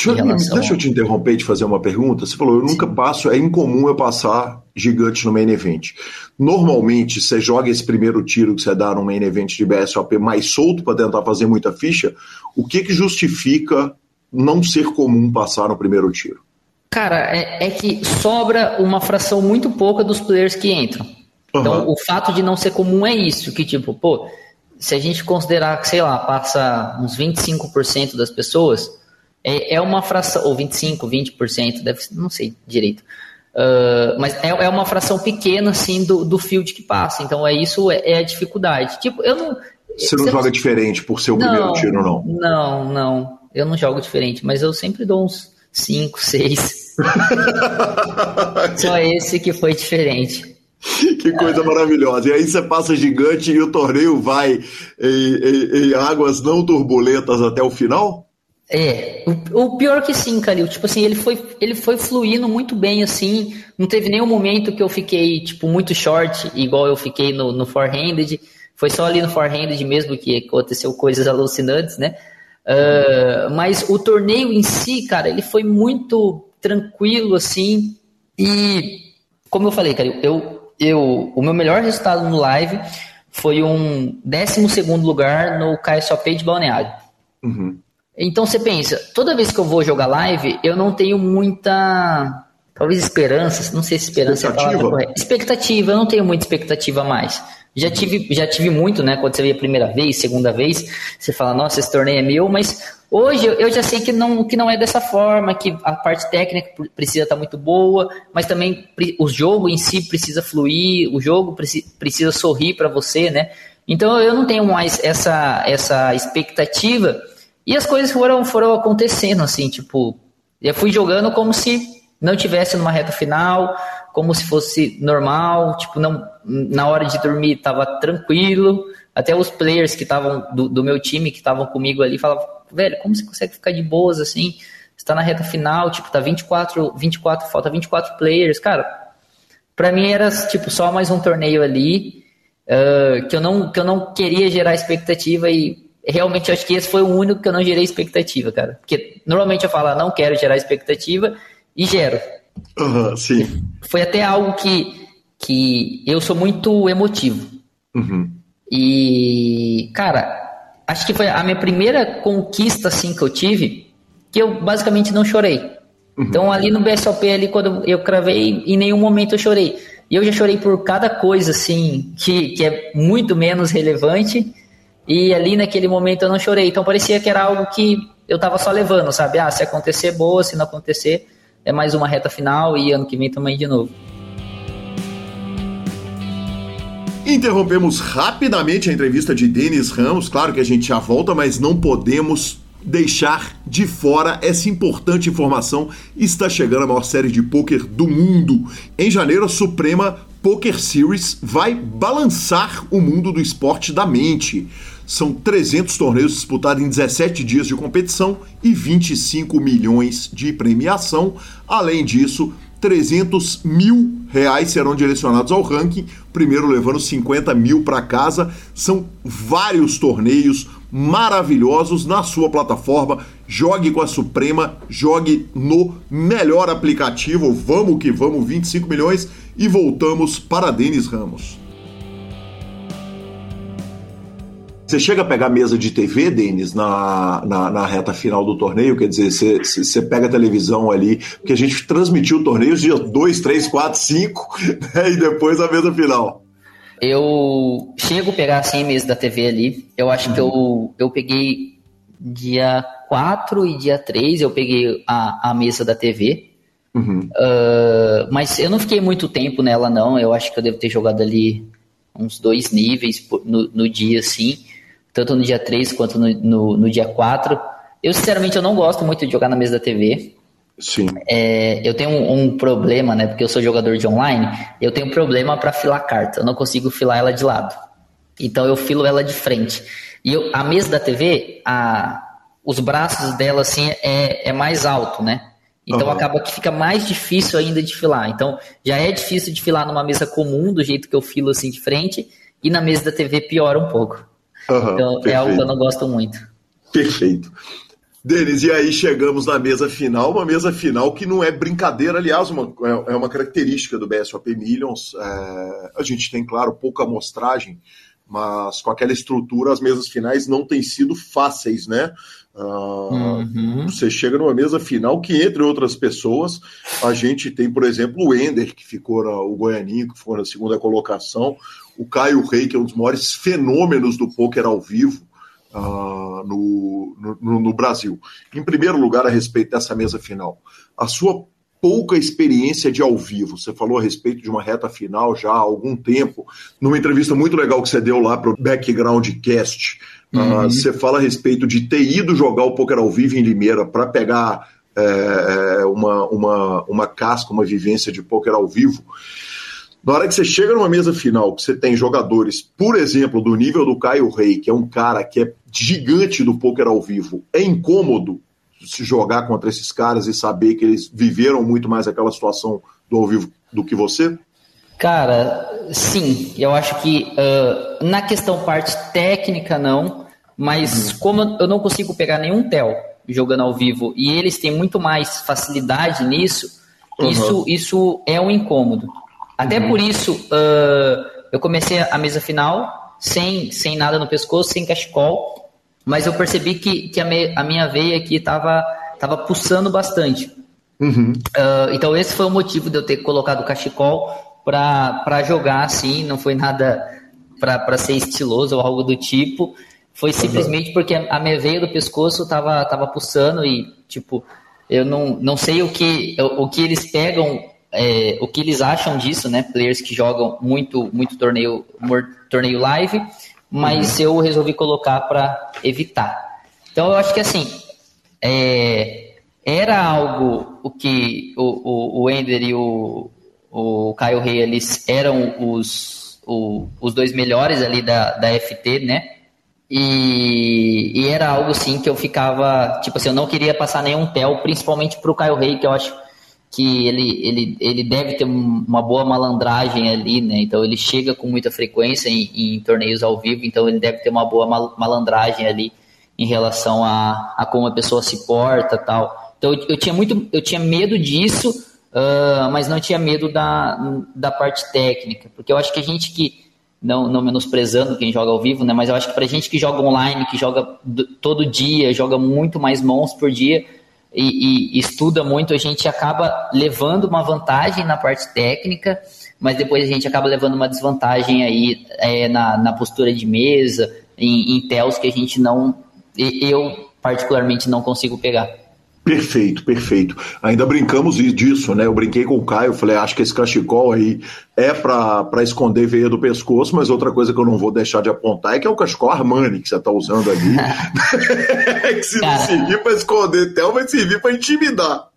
[SPEAKER 1] Deixa, relação... deixa eu te interromper e te fazer uma pergunta. Você falou, eu nunca Sim. passo, é incomum eu passar gigante no main event. Normalmente, você joga esse primeiro tiro que você dá no main event de BSOP mais solto para tentar fazer muita ficha. O que, que justifica não ser comum passar no primeiro tiro?
[SPEAKER 4] Cara, é, é que sobra uma fração muito pouca dos players que entram. Uhum. Então, o fato de não ser comum é isso, que tipo, pô, se a gente considerar que, sei lá, passa uns 25% das pessoas, é, é uma fração, ou 25%, 20%, deve ser, não sei direito. Uh, mas é, é uma fração pequena, assim, do, do field que passa. Então, é isso, é, é a dificuldade. Tipo, eu não...
[SPEAKER 1] Você não joga não... diferente por ser o não, primeiro tiro, não?
[SPEAKER 4] Não, não. Eu não jogo diferente, mas eu sempre dou uns 5, 6. Só esse que foi diferente.
[SPEAKER 1] Que coisa maravilhosa. E aí você passa gigante e o torneio vai em, em, em águas não turbulentas até o final?
[SPEAKER 4] É, o, o, pior que sim, Calil, tipo assim, ele foi, ele foi fluindo muito bem, assim, não teve nenhum momento que eu fiquei, tipo, muito short, igual eu fiquei no, no forehanded, foi só ali no forehanded mesmo que aconteceu coisas alucinantes, né, uh, mas o torneio em si, cara, ele foi muito tranquilo, assim, e, como eu falei, Calil, eu, eu, o meu melhor resultado no live foi um 12 segundo lugar no KSOP de Balneário. Uhum. Então você pensa, toda vez que eu vou jogar live, eu não tenho muita. Talvez esperança, não sei se esperança é a palavra correta. Expectativa, eu não tenho muita expectativa mais. Já tive, já tive muito, né? Quando você vê a primeira vez, segunda vez, você fala, nossa, esse torneio é meu, mas hoje eu já sei que não, que não é dessa forma, que a parte técnica precisa estar muito boa, mas também o jogo em si precisa fluir, o jogo precisa sorrir para você, né? Então eu não tenho mais essa, essa expectativa e as coisas foram, foram acontecendo, assim, tipo, eu fui jogando como se não tivesse numa reta final, como se fosse normal, tipo, não, na hora de dormir tava tranquilo. Até os players que estavam do, do, meu time, que estavam comigo ali, falavam, velho, como você consegue ficar de boas assim? Está na reta final, tipo, tá 24, 24, falta 24 players, cara. Para mim era tipo só mais um torneio ali, uh, que eu não que eu não queria gerar expectativa e realmente acho que esse foi o único que eu não gerei expectativa, cara. Porque normalmente eu falo, ah, não quero gerar expectativa e gero.
[SPEAKER 1] Uhum, sim.
[SPEAKER 4] Foi até algo que, que eu sou muito emotivo. Uhum. E, cara, acho que foi a minha primeira conquista assim que eu tive, que eu basicamente não chorei. Uhum. Então ali no BSOP, ali quando eu cravei, em nenhum momento eu chorei. E eu já chorei por cada coisa, assim, que, que é muito menos relevante. E ali naquele momento eu não chorei. Então parecia que era algo que eu tava só levando, sabe? Ah, se acontecer, boa, se não acontecer, é mais uma reta final e ano que vem também de novo.
[SPEAKER 1] Interrompemos rapidamente a entrevista de Denis Ramos. Claro que a gente já volta, mas não podemos deixar de fora essa importante informação. Está chegando a maior série de pôquer do mundo. Em janeiro, a Suprema Poker Series vai balançar o mundo do esporte da mente. São 300 torneios disputados em 17 dias de competição e 25 milhões de premiação. Além disso, 300 mil reais serão direcionados ao ranking, primeiro levando 50 mil para casa. São vários torneios, maravilhosos na sua plataforma. Jogue com a Suprema, jogue no melhor aplicativo. Vamos que vamos, 25 milhões e voltamos para Denis Ramos. Você chega a pegar mesa de TV, Denis, na, na, na, reta final do torneio? Quer dizer, você, você pega a televisão ali, porque a gente transmitiu o torneio dia 2, 3, 4, 5, e depois a mesa final.
[SPEAKER 4] Eu chego a pegar assim mesa da TV ali. Eu acho que eu, eu peguei dia 4 e dia 3, eu peguei a, a mesa da TV. Uhum. Uh, mas eu não fiquei muito tempo nela, não. Eu acho que eu devo ter jogado ali uns dois níveis no, no dia, assim. Tanto no dia 3 quanto no, no, no dia 4. Eu, sinceramente, eu não gosto muito de jogar na mesa da TV.
[SPEAKER 1] Sim.
[SPEAKER 4] É, eu tenho um, um, problema, né? Porque eu sou jogador de online, eu tenho um problema para filar carta. Eu não consigo filar ela de lado. Então eu filo ela de frente. E eu, a mesa da TV, a, os braços dela assim é, é mais alto, né? Então uhum. acaba que fica mais difícil ainda de filar. Então já é difícil de filar numa mesa comum, do jeito que eu filo assim de frente, e na mesa da TV piora um pouco. Uhum, então perfeito. é algo que eu não gosto muito.
[SPEAKER 1] Perfeito. Denis, e aí chegamos na mesa final, uma mesa final que não é brincadeira, aliás, uma, é, é uma característica do BSOP Millions. É, a gente tem, claro, pouca amostragem, mas com aquela estrutura, as mesas finais não têm sido fáceis, né? Uh, uhum. Você chega numa mesa final que, entre outras pessoas, a gente tem, por exemplo, o Ender, que ficou na, o Goianinho, que ficou na segunda colocação, o Caio Rei, que é um dos maiores fenômenos do poker ao vivo, uh, no, no, no, Brasil. Em primeiro lugar, a respeito dessa mesa final, a sua pouca experiência de ao vivo. Você falou a respeito de uma reta final já há algum tempo, numa entrevista muito legal que você deu lá para o Background Cast. Uhum. Uh, você fala a respeito de ter ido jogar o poker ao vivo em Limeira para pegar é, uma, uma, uma casca, uma vivência de poker ao vivo. Na hora que você chega numa mesa final, que você tem jogadores, por exemplo, do nível do Caio Rei, que é um cara que é gigante do poker ao vivo, é incômodo se jogar contra esses caras e saber que eles viveram muito mais aquela situação do ao vivo do que você?
[SPEAKER 4] Cara, sim. Eu acho que uh, na questão parte técnica, não. Mas uhum. como eu não consigo pegar nenhum tel jogando ao vivo e eles têm muito mais facilidade nisso, uhum. isso, isso é um incômodo. Até uhum. por isso, uh, eu comecei a mesa final sem, sem nada no pescoço, sem cachecol, mas eu percebi que, que a, me, a minha veia aqui estava tava pulsando bastante. Uhum. Uh, então esse foi o motivo de eu ter colocado o cachecol para jogar assim, não foi nada para ser estiloso ou algo do tipo. Foi simplesmente porque a minha veia do pescoço estava tava pulsando e, tipo, eu não, não sei o que, o que eles pegam é, o que eles acham disso, né? Players que jogam muito, muito torneio, torneio live, mas uhum. eu resolvi colocar para evitar. Então eu acho que assim é, era algo o que o, o, o Ender e o, o Caio Rei eles eram os, o, os dois melhores ali da, da FT, né? E, e, era algo assim que eu ficava, tipo assim, eu não queria passar nenhum tel, principalmente pro Caio Rei, que eu acho que ele, ele, ele deve ter uma boa malandragem ali, né? Então ele chega com muita frequência em, em torneios ao vivo, então ele deve ter uma boa malandragem ali em relação a, a como a pessoa se porta tal. Então eu, eu tinha muito, eu tinha medo disso, uh, mas não tinha medo da, da parte técnica, porque eu acho que a gente que não, não menosprezando quem joga ao vivo, né? Mas eu acho que pra gente que joga online, que joga todo dia, joga muito mais mãos por dia, e, e, estuda muito, a gente acaba levando uma vantagem na parte técnica, mas depois a gente acaba levando uma desvantagem aí é, na, na postura de mesa, em, em tells que a gente não, eu particularmente não consigo pegar.
[SPEAKER 1] Perfeito, perfeito. Ainda brincamos disso, né? Eu brinquei com o Caio, falei, acho que esse cachecol aí é para esconder veia do pescoço, mas outra coisa que eu não vou deixar de apontar é que é o cachecol Armani que você tá usando ali. que se não servir para esconder tel, vai servir para intimidar.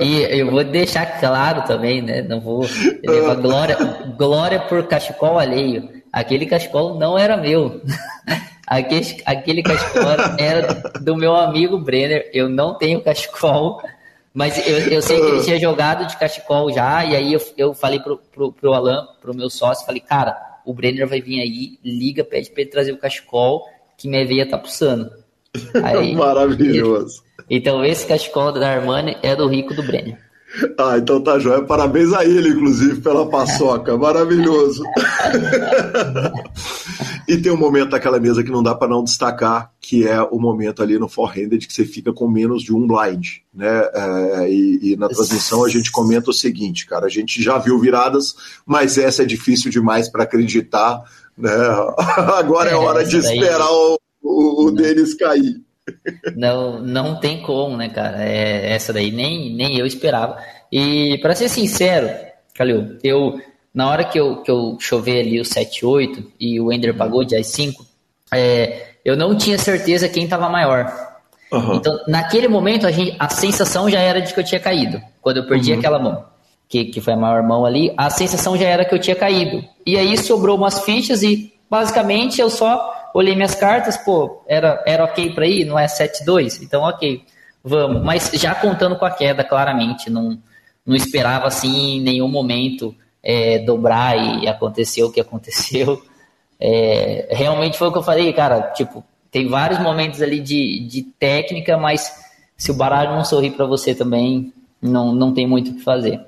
[SPEAKER 4] E eu vou deixar claro também, né? Não vou levar glória, glória por cachecol alheio. Aquele cachecol não era meu. Aquele, aquele cachecol era do meu amigo Brenner. Eu não tenho cachecol, mas eu, eu sei que ele tinha jogado de cachecol já. E aí eu, eu falei pro, pro, pro Alan, pro meu sócio, falei, cara, o Brenner vai vir aí, liga, pede pra ele trazer o cachecol, que minha veia tá pulsando.
[SPEAKER 1] Aí, Maravilhoso.
[SPEAKER 4] Então esse cachecol da Armani é do rico do Brenner.
[SPEAKER 1] Ah, então tá joia. Parabéns a ele, inclusive, pela paçoca. Maravilhoso. e tem um momento daquela mesa que não dá para não destacar, que é o momento ali no four-handed que você fica com menos de um blind, né? É, e, e, na transmissão a gente comenta o seguinte, cara, a gente já viu viradas, mas essa é difícil demais para acreditar, né? Agora é, é hora de esperar o, o, o deles cair.
[SPEAKER 4] Não, não tem como, né, cara? É, essa daí nem, nem eu esperava. E para ser sincero, Calil, eu na hora que eu, que eu chovei ali o 7-8 e o Ender pagou de I5, é, eu não tinha certeza quem estava maior. Uhum. Então, naquele momento, a, gente, a sensação já era de que eu tinha caído. Quando eu perdi uhum. aquela mão, que, que foi a maior mão ali, a sensação já era que eu tinha caído. E aí sobrou umas fichas e, basicamente, eu só olhei minhas cartas, pô, era, era ok para ir, não é 7-2, então ok, vamos. Mas já contando com a queda, claramente, não, não esperava assim em nenhum momento é, dobrar e aconteceu o que aconteceu. É, realmente foi o que eu falei, cara, tipo, tem vários momentos ali de, de técnica, mas se o baralho não sorrir para você também, não, não tem muito o que fazer.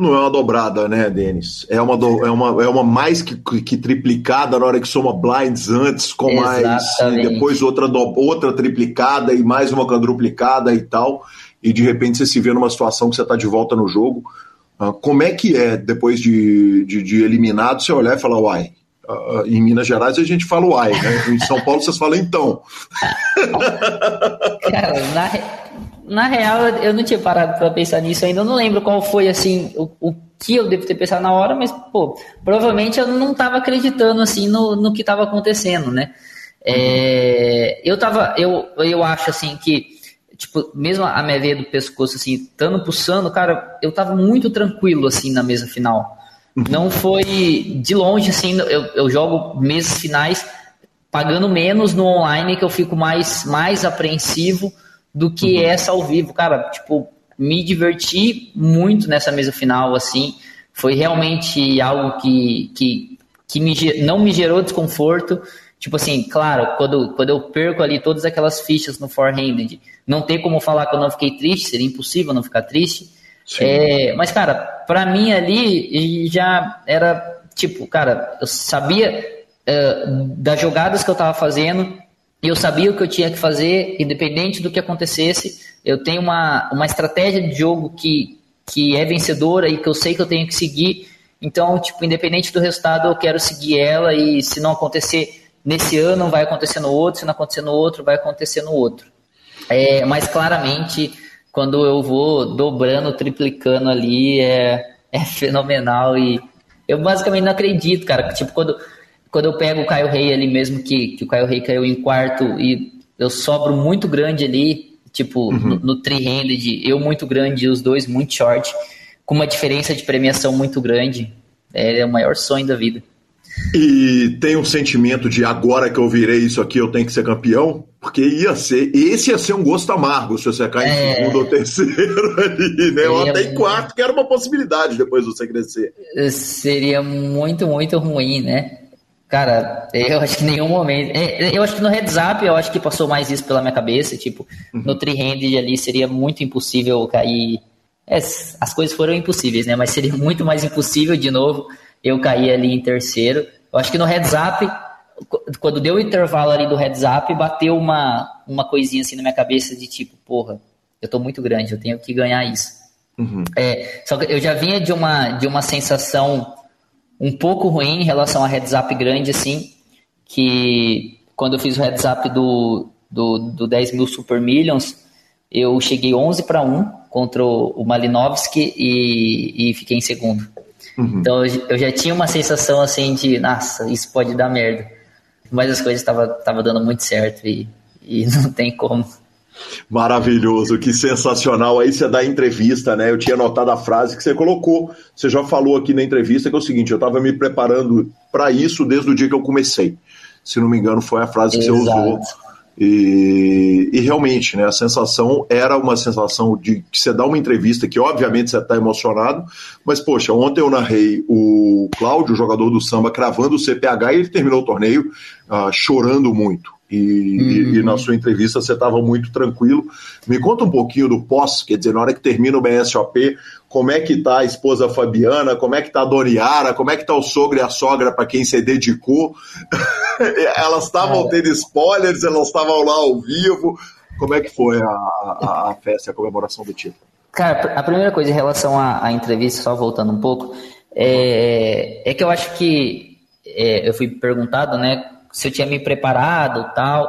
[SPEAKER 1] Não é uma dobrada, né, Denis? É uma, do, é uma, é uma mais que, que triplicada na hora que soma blinds antes, com Exatamente. mais. depois outra, do, outra triplicada e mais uma quadruplicada e tal. E de repente você se vê numa situação que você está de volta no jogo. Uh, como é que é, depois de, de, de eliminado, você olhar e falar, uai, Uh, em Minas Gerais a gente fala uai, né? Em São Paulo vocês falam então.
[SPEAKER 4] Cara, na, na real, eu não tinha parado para pensar nisso ainda. Eu não lembro qual foi, assim, o, o, que eu devo ter pensado na hora, mas, pô, provavelmente eu não estava acreditando, assim, no, no que estava acontecendo, né? É, eu tava, eu, eu acho, assim, que, tipo, mesmo a minha veia do pescoço, assim, estando pulsando, cara, eu tava muito tranquilo, assim, na mesa final. Não foi de longe, assim, eu, eu jogo meses finais pagando menos no online, que eu fico mais, mais apreensivo, do que uhum. essa ao vivo. Cara, tipo, me diverti muito nessa mesa final, assim. Foi realmente algo que, que, que me, não me gerou desconforto. Tipo assim, claro, quando, quando eu perco ali todas aquelas fichas no forehanded, não tem como falar que eu não fiquei triste, seria impossível não ficar triste. É, mas, cara, pra mim ali já era tipo, cara, eu sabia uh, das jogadas que eu tava fazendo, eu sabia o que eu tinha que fazer, independente do que acontecesse. Eu tenho uma, uma estratégia de jogo que, que é vencedora e que eu sei que eu tenho que seguir. Então, tipo, independente do resultado, eu quero seguir ela e se não acontecer nesse ano, vai acontecer no outro, se não acontecer no outro, vai acontecer no outro. É, mas claramente, quando eu vou dobrando, triplicando ali, é, é fenomenal e eu basicamente não acredito, cara. Tipo, quando quando eu pego o Caio Rei ali mesmo, que, que o Caio Rei caiu em quarto e eu sobro muito grande ali, tipo, uhum. no, no three-handed, eu muito grande e os dois muito short, com uma diferença de premiação muito grande. É, é o maior sonho da vida.
[SPEAKER 1] E tem um sentimento de agora que eu virei isso aqui, eu tenho que ser campeão? Porque ia ser, esse ia ser um gosto amargo se você cair é... em segundo ou terceiro ali, né? Ou até em quarto, que era uma possibilidade depois de você crescer.
[SPEAKER 4] Seria muito, muito ruim, né? Cara, eu acho que em nenhum momento. É, eu acho que no heads up, eu acho que passou mais isso pela minha cabeça. Tipo, uhum. no three-handed ali seria muito impossível cair. É, as coisas foram impossíveis, né? Mas seria muito mais impossível de novo eu cair ali em terceiro. Eu acho que no heads up, quando deu o intervalo ali do heads up, bateu uma, uma coisinha assim na minha cabeça de tipo, porra, eu tô muito grande, eu tenho que ganhar isso. Uhum. É, só que eu já vinha de uma, de uma sensação um pouco ruim em relação a heads up grande, assim, que quando eu fiz o heads up do, do, do 10 mil Super Millions, eu cheguei 11 para 1 contra o Malinovski e, e fiquei em segundo. Uhum. Então eu já tinha uma sensação assim de, nossa, isso pode dar merda. Mas as coisas estavam tava dando muito certo e, e não tem como.
[SPEAKER 1] Maravilhoso, que sensacional. Aí você dá entrevista, né? Eu tinha notado a frase que você colocou. Você já falou aqui na entrevista que é o seguinte: eu estava me preparando para isso desde o dia que eu comecei. Se não me engano, foi a frase que Exato. você usou e, e, realmente, né, a sensação era uma sensação de que você dá uma entrevista que, obviamente, você está emocionado, mas, poxa, ontem eu narrei o Cláudio, jogador do samba, cravando o CPH e ele terminou o torneio uh, chorando muito. E, uhum. e, na sua entrevista você estava muito tranquilo. Me conta um pouquinho do pós, quer dizer, na hora que termina o BSOP, como é que tá a esposa Fabiana, como é que tá a Doriara, como é que tá o sogro e a sogra para quem você dedicou. elas estavam tendo spoilers, elas estavam lá ao vivo. Como é que foi a, a, a festa, a comemoração do título?
[SPEAKER 4] Cara, a primeira coisa em relação à, à entrevista, só voltando um pouco, é, é que eu acho que é, eu fui perguntado, né, se eu tinha me preparado tal,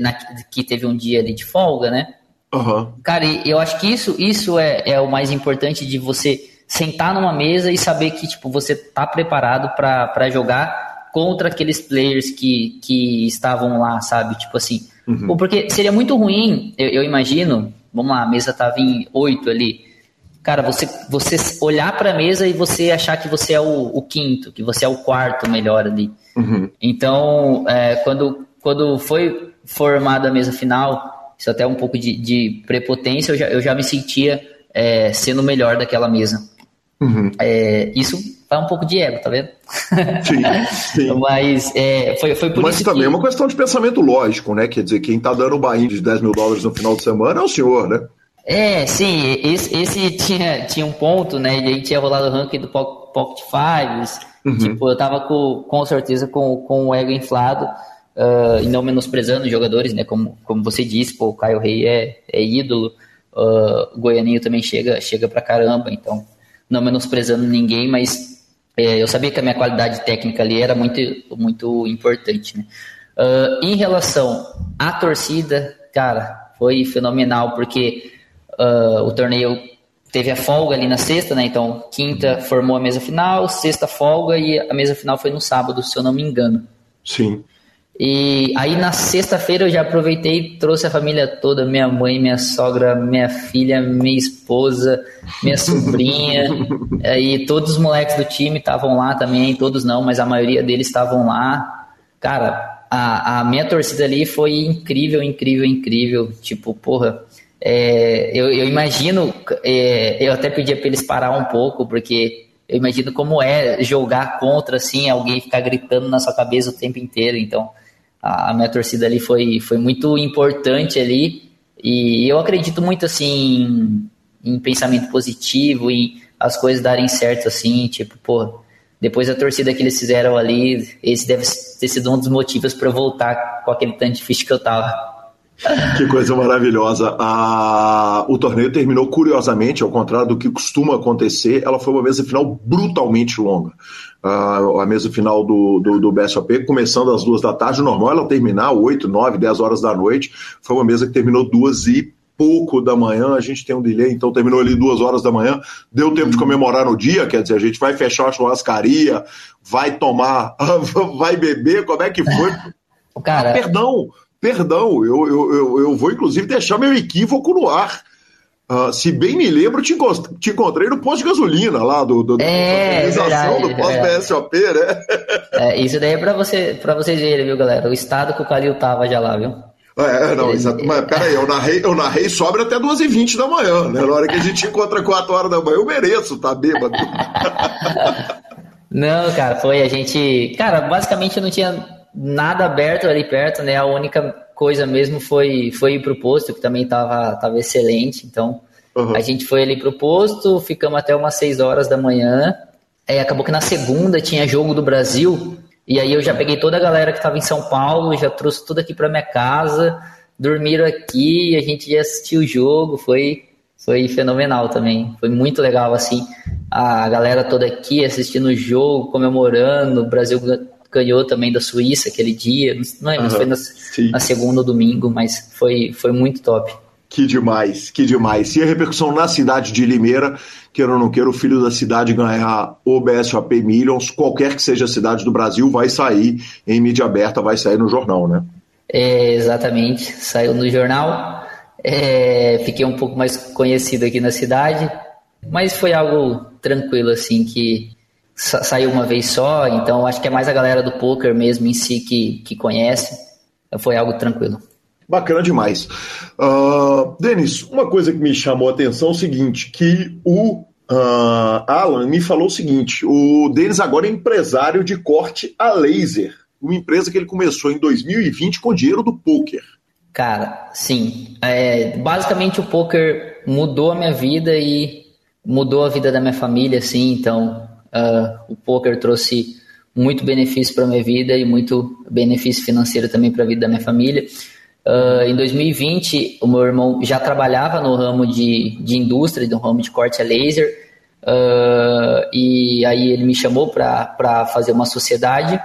[SPEAKER 4] na, que teve um dia ali de folga, né? Uhum. Cara, eu acho que isso, isso é, é o mais importante de você sentar numa mesa e saber que tipo, você tá preparado para jogar contra aqueles players que, que estavam lá, sabe? Tipo assim. Uhum. Porque seria muito ruim, eu, eu, imagino, vamos lá, a mesa tava em oito ali. Cara, você, você olhar para a mesa e você achar que você é o, o, quinto, que você é o quarto melhor ali. Uhum. Então, é, quando, quando foi formada a mesa final, isso até um pouco de, de prepotência, eu já, eu já me sentia é, sendo o melhor daquela mesa. Uhum. É, isso vai um pouco de ego, tá vendo? Sim, sim. Mas é, foi, foi por
[SPEAKER 1] Mas
[SPEAKER 4] isso
[SPEAKER 1] também
[SPEAKER 4] que...
[SPEAKER 1] é uma questão de pensamento lógico, né? Quer dizer, quem tá dando o bain de 10 mil dólares no final de semana é o senhor, né?
[SPEAKER 4] É, sim, esse, esse tinha, tinha um ponto, né? E aí tinha rolado o ranking do Pocket Fives. Uhum. Tipo, eu tava com, com certeza com, com o ego inflado uh, e não menosprezando os jogadores, né? Como, como você disse, pô, o Caio Rei é, é ídolo, uh, o Goianinho também chega, chega pra caramba, então não menosprezando ninguém, mas é, eu sabia que a minha qualidade técnica ali era muito, muito importante, né? Uh, em relação à torcida, cara, foi fenomenal, porque uh, o torneio teve a folga ali na sexta, né? Então, quinta formou a mesa final, sexta folga e a mesa final foi no sábado, se eu não me engano.
[SPEAKER 1] Sim.
[SPEAKER 4] E aí na sexta-feira eu já aproveitei e trouxe a família toda, minha mãe, minha sogra, minha filha, minha esposa, minha sobrinha. aí todos os moleques do time estavam lá também, todos não, mas a maioria deles estavam lá. Cara, a, a minha torcida ali foi incrível, incrível, incrível. Tipo, porra, é, eu, eu, imagino, é, eu até pedia para eles parar um pouco, porque eu imagino como é jogar contra, assim, alguém ficar gritando na sua cabeça o tempo inteiro. Então, a, minha torcida ali foi, foi muito importante ali. E eu acredito muito assim em, em pensamento positivo, em as coisas darem certo assim, tipo, pô, depois da torcida que eles fizeram ali, esse deve ter sido um dos motivos para voltar com aquele tanto de que eu tava.
[SPEAKER 1] Que coisa maravilhosa. A... O torneio terminou curiosamente, ao contrário do que costuma acontecer, ela foi uma mesa final brutalmente longa. Uh, a mesa final do, do, do BSOP, começando às duas da tarde, normal ela terminar 8, 9, 10 horas da noite. Foi uma mesa que terminou duas e pouco da manhã, a gente tem um delay, então terminou ali duas horas da manhã, deu tempo de comemorar no dia, quer dizer, a gente vai fechar a churrascaria, vai tomar, vai beber, como é que foi?
[SPEAKER 4] Cara,
[SPEAKER 1] ah, perdão, Perdão, eu, eu, eu, eu vou inclusive deixar meu equívoco no ar. Uh, se bem me lembro, te, te encontrei no posto de gasolina lá do, do,
[SPEAKER 4] é, organização
[SPEAKER 1] do pós-BSOP, né?
[SPEAKER 4] É, isso daí é pra, você, pra vocês verem, viu, galera? O estado que o Calil tava já lá, viu?
[SPEAKER 1] É, não, exato. Mas peraí, eu narrei, eu narrei sobre até 2h20 da manhã, né? Na hora que a gente encontra 4 horas da manhã, eu mereço, tá bêbado.
[SPEAKER 4] Não, cara, foi a gente. Cara, basicamente não tinha nada aberto ali perto, né? A única coisa mesmo foi, foi ir pro posto, que também tava, tava excelente. Então, uhum. a gente foi ali pro posto, ficamos até umas 6 horas da manhã. Aí acabou que na segunda tinha jogo do Brasil. E aí eu já peguei toda a galera que tava em São Paulo, já trouxe tudo aqui pra minha casa. dormiram aqui, a gente ia assistir o jogo, foi, foi fenomenal também. Foi muito legal, assim, a galera toda aqui assistindo o jogo, comemorando, o Brasil ganhou também da Suíça aquele dia, não lembro uhum, foi na, na segunda ou domingo, mas foi, foi muito top.
[SPEAKER 1] Que demais, que demais. E a repercussão na cidade de Limeira, queira ou não queira, o filho da cidade ganhar o BSOP Millions, qualquer que seja a cidade do Brasil, vai sair em mídia aberta, vai sair no jornal, né?
[SPEAKER 4] É, exatamente, saiu no jornal. É, fiquei um pouco mais conhecido aqui na cidade, mas foi algo tranquilo, assim, que saiu uma vez só, então acho que é mais a galera do poker mesmo em si que, que conhece. Foi algo tranquilo.
[SPEAKER 1] Bacana demais. Uh, Denis, uma coisa que me chamou a atenção é o seguinte, que o uh, Alan me falou o seguinte, o Denis agora é empresário de corte a laser, uma empresa que ele começou em 2020 com dinheiro do poker.
[SPEAKER 4] Cara, sim. É, basicamente o poker mudou a minha vida e mudou a vida da minha família, assim, então uh, o poker trouxe muito benefício para minha vida e muito benefício financeiro também para a vida da minha família. Uh, em 2020, o meu irmão já trabalhava no ramo de, de indústria, no ramo de corte a laser, uh, e aí ele me chamou para fazer uma sociedade,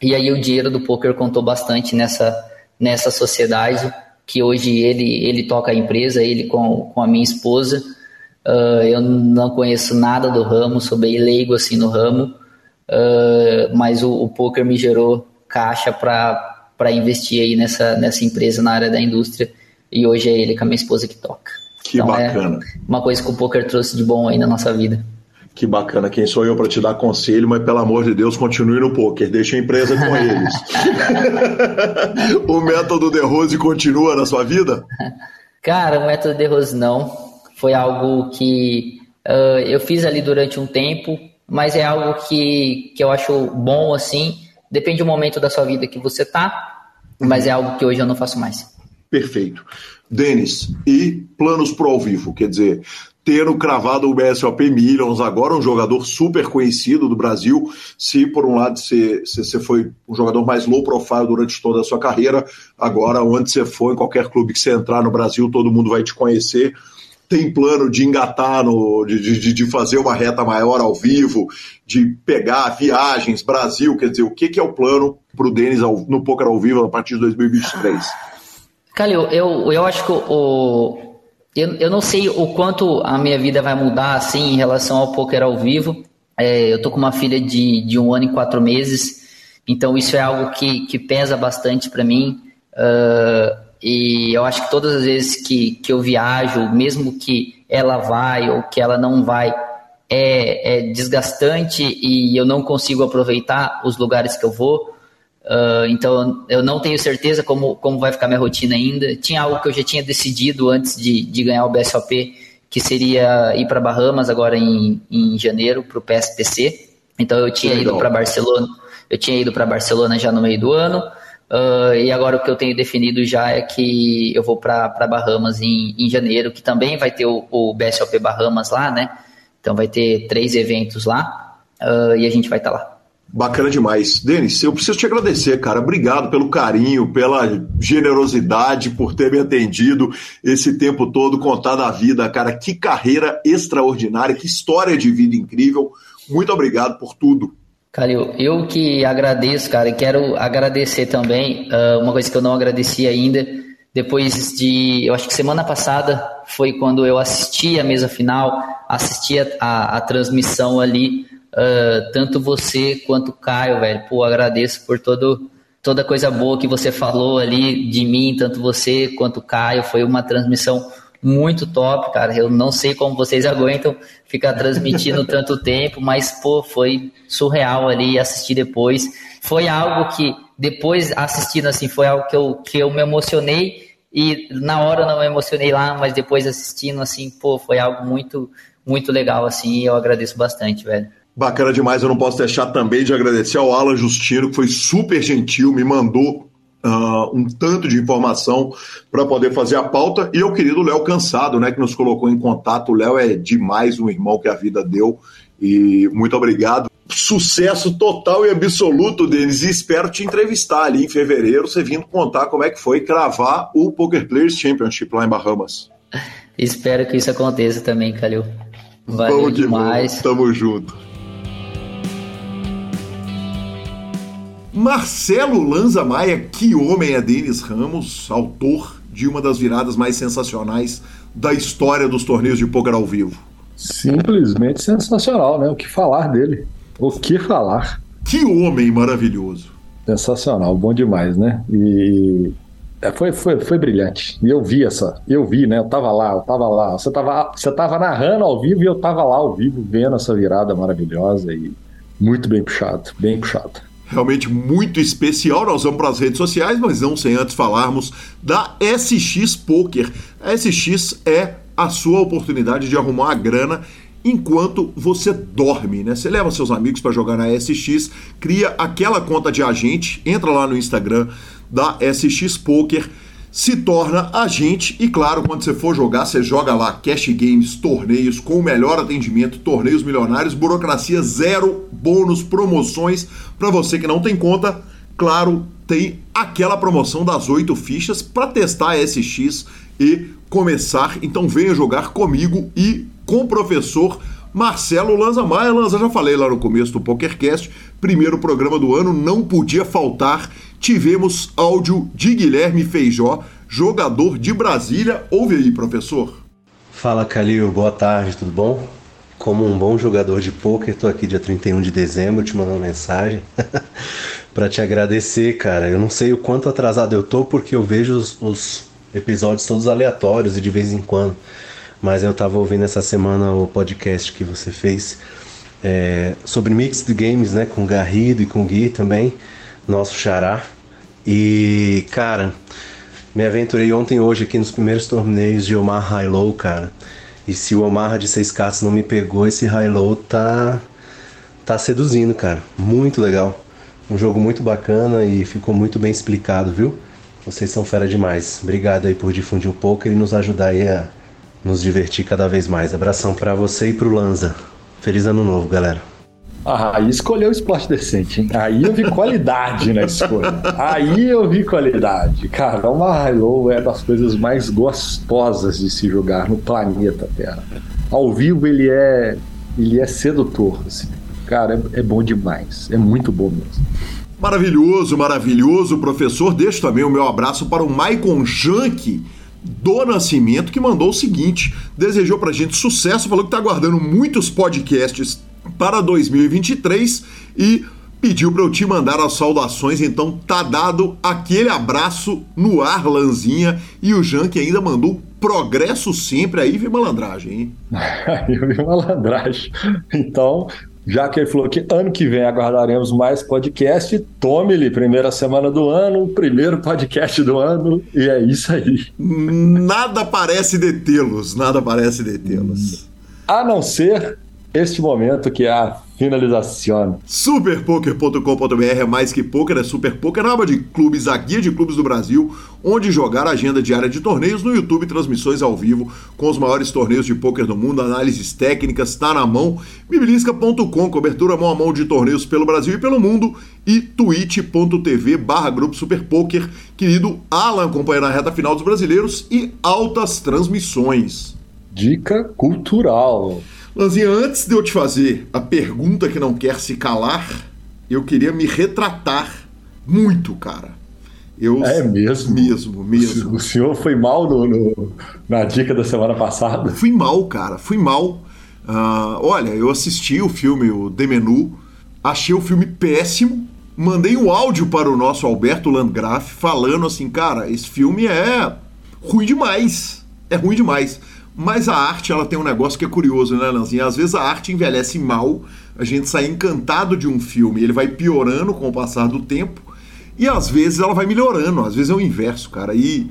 [SPEAKER 4] e aí o dinheiro do poker contou bastante nessa, nessa sociedade, que hoje ele, ele toca a empresa, ele com, com a minha esposa. Uh, eu não conheço nada do ramo, sou bem leigo assim no ramo, mas o, o poker me gerou caixa para para investir aí nessa, nessa empresa na área da indústria e hoje é ele com a minha esposa que toca.
[SPEAKER 1] Que então, é bacana.
[SPEAKER 4] É uma coisa que o poker trouxe de bom aí na nossa vida.
[SPEAKER 1] Que bacana, quem sou eu para te dar conselho, mas pelo amor de Deus, continue no poker, deixe a empresa com eles. o método de Rose continua na sua vida?
[SPEAKER 4] Cara, o método de Rose não. Foi algo que uh, eu fiz ali durante um tempo, mas é algo que, que eu acho bom assim Depende do momento da sua vida que você tá, mas é algo que hoje eu não faço mais.
[SPEAKER 1] Perfeito. Denis, e planos pro ao vivo? Quer dizer, tendo cravado o BSOP Millions, agora um jogador super conhecido do Brasil. Se por um lado você, você foi um jogador mais low profile durante toda a sua carreira, agora onde você for, em qualquer clube que você entrar no Brasil, todo mundo vai te conhecer tem plano de engatar, no, de, de, de, fazer uma reta maior ao vivo, de pegar viagens, Brasil, quer dizer, o que, que é o plano para o Denis no Poker ao vivo a partir de 2023?
[SPEAKER 4] Calil, eu, eu acho que o, eu, eu não sei o quanto a minha vida vai mudar assim em relação ao poker ao vivo. É, eu tô com uma filha de, de um ano e quatro meses, então isso é algo que, que pesa bastante para mim. Uh, e eu acho que todas as vezes que, que eu viajo, mesmo que ela vai ou que ela não vai, é, é desgastante e eu não consigo aproveitar os lugares que eu vou. Uh, então eu não tenho certeza como, como vai ficar minha rotina ainda. Tinha algo que eu já tinha decidido antes de, de ganhar o BSOP, que seria ir para Bahamas agora em, em janeiro para o PSPC. Então eu tinha ido para Barcelona, eu tinha ido para Barcelona já no meio do ano. Uh, e agora o que eu tenho definido já é que eu vou para Bahamas em, em janeiro, que também vai ter o, o BSOP Bahamas lá, né? Então vai ter três eventos lá uh, e a gente vai estar tá lá.
[SPEAKER 1] Bacana demais. Denis, eu preciso te agradecer, cara. Obrigado pelo carinho, pela generosidade, por ter me atendido esse tempo todo, contar da vida, cara. Que carreira extraordinária, que história de vida incrível. Muito obrigado por tudo.
[SPEAKER 4] Calil, eu que agradeço, cara, e quero agradecer também uh, uma coisa que eu não agradeci ainda. Depois de, eu acho que semana passada foi quando eu assisti a mesa final, assisti a, a, a transmissão ali, uh, tanto você quanto o Caio, velho. Pô, agradeço por todo, toda coisa boa que você falou ali de mim, tanto você quanto o Caio. Foi uma transmissão muito top, cara. Eu não sei como vocês aguentam ficar transmitindo tanto tempo, mas, pô, foi surreal ali assistir depois. Foi algo que, depois assistindo assim, foi algo que eu, que eu me emocionei e na hora eu não me emocionei lá, mas depois assistindo, assim, pô, foi algo muito, muito legal, assim, e eu agradeço bastante, velho.
[SPEAKER 1] Bacana demais, eu não posso deixar também de agradecer ao Alan Justino, que foi super gentil, me mandou Uh, um tanto de informação para poder fazer a pauta. E o querido Léo Cansado, né, que nos colocou em contato. O Léo é demais um irmão que a vida deu. E muito obrigado. sucesso total e absoluto, Denis. E espero te entrevistar ali em fevereiro, você vindo contar como é que foi cravar o Poker Players Championship lá em Bahamas.
[SPEAKER 4] Espero que isso aconteça também, Calil.
[SPEAKER 1] Valeu Vamos demais. Vamos. Tamo junto. Marcelo Lanza Maia, que homem é Denis Ramos, autor de uma das viradas mais sensacionais da história dos torneios de poker ao vivo.
[SPEAKER 2] Simplesmente sensacional, né? O que falar dele? O que falar?
[SPEAKER 1] Que homem maravilhoso.
[SPEAKER 2] Sensacional, bom demais, né? E é, foi, foi, foi brilhante. E eu vi essa, eu vi, né? Eu tava lá, eu tava lá. Você tava, você tava narrando ao vivo e eu tava lá ao vivo vendo essa virada maravilhosa e muito bem puxado, bem puxado
[SPEAKER 1] realmente muito especial. Nós vamos para as redes sociais, mas não sem antes falarmos da SX Poker. A SX é a sua oportunidade de arrumar a grana enquanto você dorme, né? Você leva seus amigos para jogar na SX, cria aquela conta de agente, entra lá no Instagram da SX Poker se torna agente e claro, quando você for jogar, você joga lá cash games, torneios com o melhor atendimento, torneios milionários, burocracia zero, bônus, promoções para você que não tem conta. Claro, tem aquela promoção das oito fichas para testar SX e começar. Então venha jogar comigo e com o professor Marcelo Lanza Maia. Lanza, já falei lá no começo do PokerCast, primeiro programa do ano, não podia faltar tivemos áudio de Guilherme Feijó, jogador de Brasília. Ouve aí, professor.
[SPEAKER 5] Fala, Calil. Boa tarde, tudo bom? Como um bom jogador de pôquer, tô aqui dia 31 de dezembro te mandando mensagem para te agradecer, cara. Eu não sei o quanto atrasado eu tô porque eu vejo os, os episódios todos aleatórios e de vez em quando. Mas eu tava ouvindo essa semana o podcast que você fez é, sobre Mixed Games, né? Com Garrido e com Gui também nosso xará. E, cara, me aventurei ontem e hoje aqui nos primeiros torneios de Omar High Low, cara. E se o Omar de seis cartas não me pegou, esse High Low tá, tá seduzindo, cara. Muito legal. Um jogo muito bacana e ficou muito bem explicado, viu? Vocês são fera demais. Obrigado aí por difundir um pouco e nos ajudar aí a nos divertir cada vez mais. Abração para você e pro Lanza. Feliz ano novo, galera.
[SPEAKER 2] Ah, aí escolheu o esporte decente, hein? Aí eu vi qualidade na escolha. Aí eu vi qualidade. Cara, o High Low é das coisas mais gostosas de se jogar no planeta Terra. Ao vivo ele é ele é sedutor, assim. Cara, é, é bom demais. É muito bom mesmo.
[SPEAKER 1] Maravilhoso, maravilhoso, professor. Deixo também o meu abraço para o Maicon Junk do Nascimento, que mandou o seguinte: desejou pra gente sucesso, falou que tá aguardando muitos podcasts para 2023 e pediu para eu te mandar as saudações, então tá dado aquele abraço no ar, Lanzinha, e o Jean que ainda mandou progresso sempre, aí vi malandragem, hein?
[SPEAKER 2] Aí vi malandragem. Então, já que ele falou que ano que vem aguardaremos mais podcast, tome-lhe primeira semana do ano, primeiro podcast do ano, e é isso aí.
[SPEAKER 1] Nada parece detê-los, nada parece detê-los.
[SPEAKER 2] A não ser este momento que é a finalização.
[SPEAKER 1] Superpoker.com.br é mais que poker, é super poker, na aba de clubes, a guia de clubes do Brasil, onde jogar a agenda diária de torneios no YouTube, transmissões ao vivo com os maiores torneios de poker do mundo, análises técnicas, tá na mão. Bibilisca.com, cobertura mão a mão de torneios pelo Brasil e pelo mundo. E twitch.tv barra grupo super poker, querido Alan acompanhando a reta final dos brasileiros e altas transmissões.
[SPEAKER 2] Dica cultural.
[SPEAKER 1] Lanzinha, antes de eu te fazer a pergunta que não quer se calar, eu queria me retratar muito, cara.
[SPEAKER 2] Eu, é mesmo?
[SPEAKER 1] Mesmo, mesmo.
[SPEAKER 2] O senhor foi mal no, no na dica da semana passada?
[SPEAKER 1] Fui mal, cara, fui mal. Uh, olha, eu assisti o filme, o The Menu, achei o filme péssimo, mandei um áudio para o nosso Alberto Landgraf falando assim, cara, esse filme é ruim demais. É ruim demais. Mas a arte, ela tem um negócio que é curioso, né, Lanzinha? Às vezes a arte envelhece mal, a gente sai encantado de um filme, ele vai piorando com o passar do tempo, e às vezes ela vai melhorando, às vezes é o inverso, cara. E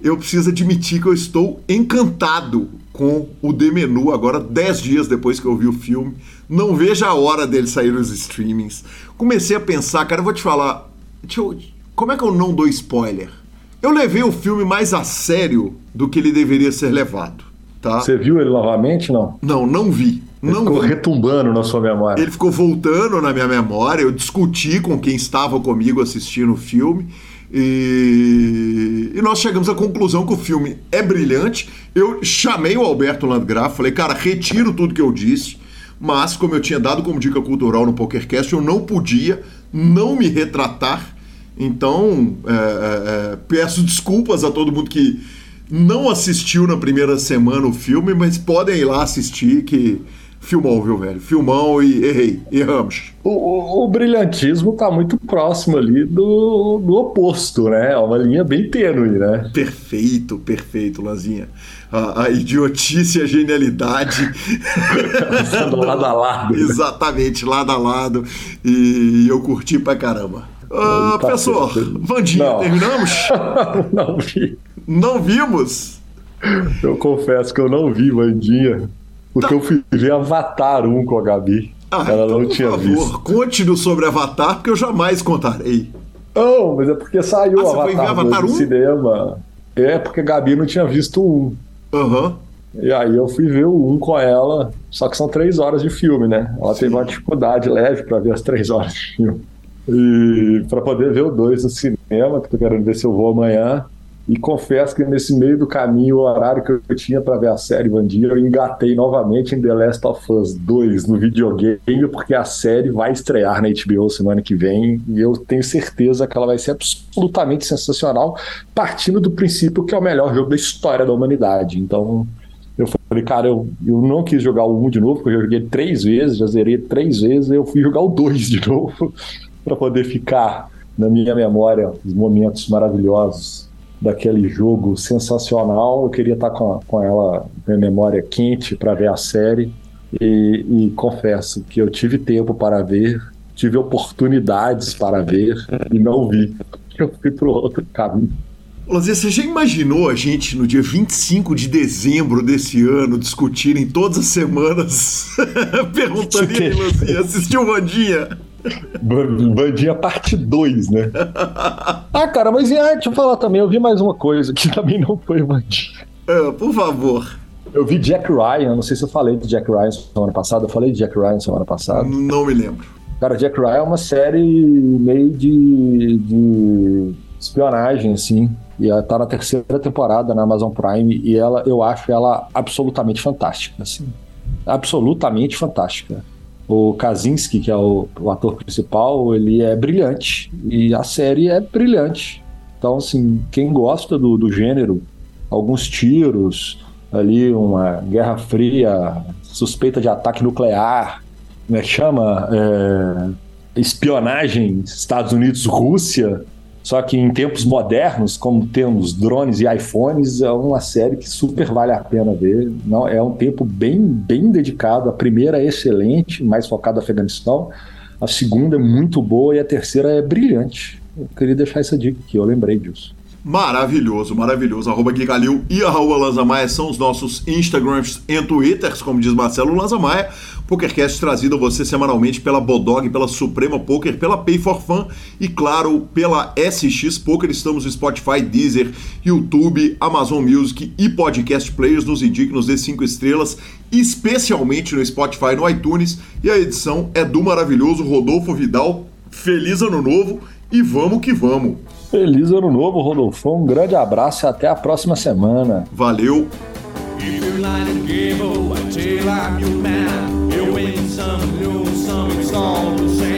[SPEAKER 1] eu preciso admitir que eu estou encantado com o The Menu, agora 10 dias depois que eu vi o filme. Não vejo a hora dele sair nos streamings. Comecei a pensar, cara, eu vou te falar. Eu, como é que eu não dou spoiler? Eu levei o filme mais a sério do que ele deveria ser levado. Tá?
[SPEAKER 2] Você viu ele novamente, não?
[SPEAKER 1] Não, não vi.
[SPEAKER 2] Não ficou retumbando na sua memória.
[SPEAKER 1] Ele ficou voltando na minha memória. Eu discuti com quem estava comigo assistindo o filme. E, e, nós chegamos à conclusão que o filme é brilhante. Eu chamei o Alberto Landgraf, falei, cara, retiro tudo que eu disse, mas como eu tinha dado como dica cultural no PokerCast, eu não podia não me retratar. Então, é, é, é peço desculpas a todo mundo que não assistiu na primeira semana o filme, mas podem ir lá assistir que Filmão, viu, velho? Filmão e errei, erramos.
[SPEAKER 2] O, o, o, brilhantismo tá muito próximo ali do, do oposto, né? É uma linha bem tênue, né?
[SPEAKER 1] Perfeito, perfeito, Lanzinha. A, a idiotice e a genialidade.
[SPEAKER 2] lado a lado.
[SPEAKER 1] Exatamente, lado a lado. E eu curti pra caramba. Ah, tá professor, Vandinha, terminamos?
[SPEAKER 2] não vi.
[SPEAKER 1] Não vimos?
[SPEAKER 2] Eu confesso que eu não vi Vandinha. Porque eu fui ver Avatar 1 com a Gabi. Ah, ela então, não tinha por favor, visto.
[SPEAKER 1] Conte-nos sobre Avatar, porque eu jamais contarei.
[SPEAKER 2] Não, mas é porque saiu ah, Avatar, Avatar 1? no cinema. É, porque a Gabi não tinha visto um.
[SPEAKER 1] Aham. Uhum.
[SPEAKER 2] E aí eu fui ver o um com ela, só que são três horas de filme, né? Ela Sim. teve uma dificuldade leve para ver as três horas de filme. E para poder ver o dois no cinema, que tô querendo ver se eu vou amanhã, e confesso que nesse meio do caminho, o horário que eu tinha para ver a série Vandia, eu engatei novamente em The Last of Us 2 no videogame, porque a série vai estrear na HBO semana que vem e eu tenho certeza que ela vai ser absolutamente sensacional, partindo do princípio que é o melhor jogo da história da humanidade. Então, eu falei, cara, eu, eu não quis jogar o 1 de novo, porque eu joguei três vezes, já zerei três vezes, eu fui jogar o 2 de novo, para poder ficar na minha memória os momentos maravilhosos daquele jogo sensacional. Eu queria estar com, a, com ela, minha memória quente para ver a série. E, e, confesso que eu tive tempo para ver, tive oportunidades para ver e não vi. Eu fui para outro caminho.
[SPEAKER 1] Luzia, você já imaginou a gente no dia 25 de dezembro desse ano discutirem todas as semanas perguntando aí, Luzia, assistiu Vandinha?
[SPEAKER 2] Bandinha parte 2, né? Ah, cara, mas ah, deixa eu falar também, eu vi mais uma coisa que também não foi Bandinha.
[SPEAKER 1] Uh, por favor.
[SPEAKER 2] Eu vi Jack Ryan, não sei se eu falei de Jack Ryan semana passada, eu falei de Jack Ryan semana passada.
[SPEAKER 1] Não me lembro.
[SPEAKER 2] Cara, Jack Ryan é uma série meio de, de espionagem, assim. E ela tá na terceira temporada na Amazon Prime e ela, eu acho ela absolutamente fantástica, assim. Absolutamente fantástica. O Kaczynski, que é o, o, ator principal, ele é brilhante. E a série é brilhante. Então, assim, quem gosta do, do gênero, alguns tiros, ali uma guerra fria, suspeita de ataque nuclear, como é chama? É, espionagem Estados Unidos-Rússia só que em tempos modernos, como temos drones e iPhones, é uma série que super vale a pena ver. Não, é um tempo bem, bem dedicado. A primeira é excelente, mais focada no Afeganistão. A segunda é muito boa e a terceira é brilhante. Eu queria deixar essa dica aqui, eu lembrei disso.
[SPEAKER 1] Maravilhoso, maravilhoso. Arroba Gui Calil e arroba Lanzamaia são os nossos Instagrams e Twitters, como diz Marcelo Lanzamaia. PokerCast trazido a você semanalmente pela Bodog, pela Suprema Poker, pela Pay for Fun e, claro, pela SX Poker. Estamos no Spotify, Deezer, YouTube, Amazon Music e Podcast Players. Nos indique, nos dê cinco estrelas, especialmente no Spotify e no iTunes. E a edição é do maravilhoso Rodolfo Vidal. Feliz Ano Novo e vamos que vamos!
[SPEAKER 2] Feliz ano novo, Rodolfo. Um grande abraço e até a próxima semana.
[SPEAKER 1] Valeu!
[SPEAKER 6] some new, some it's all the same.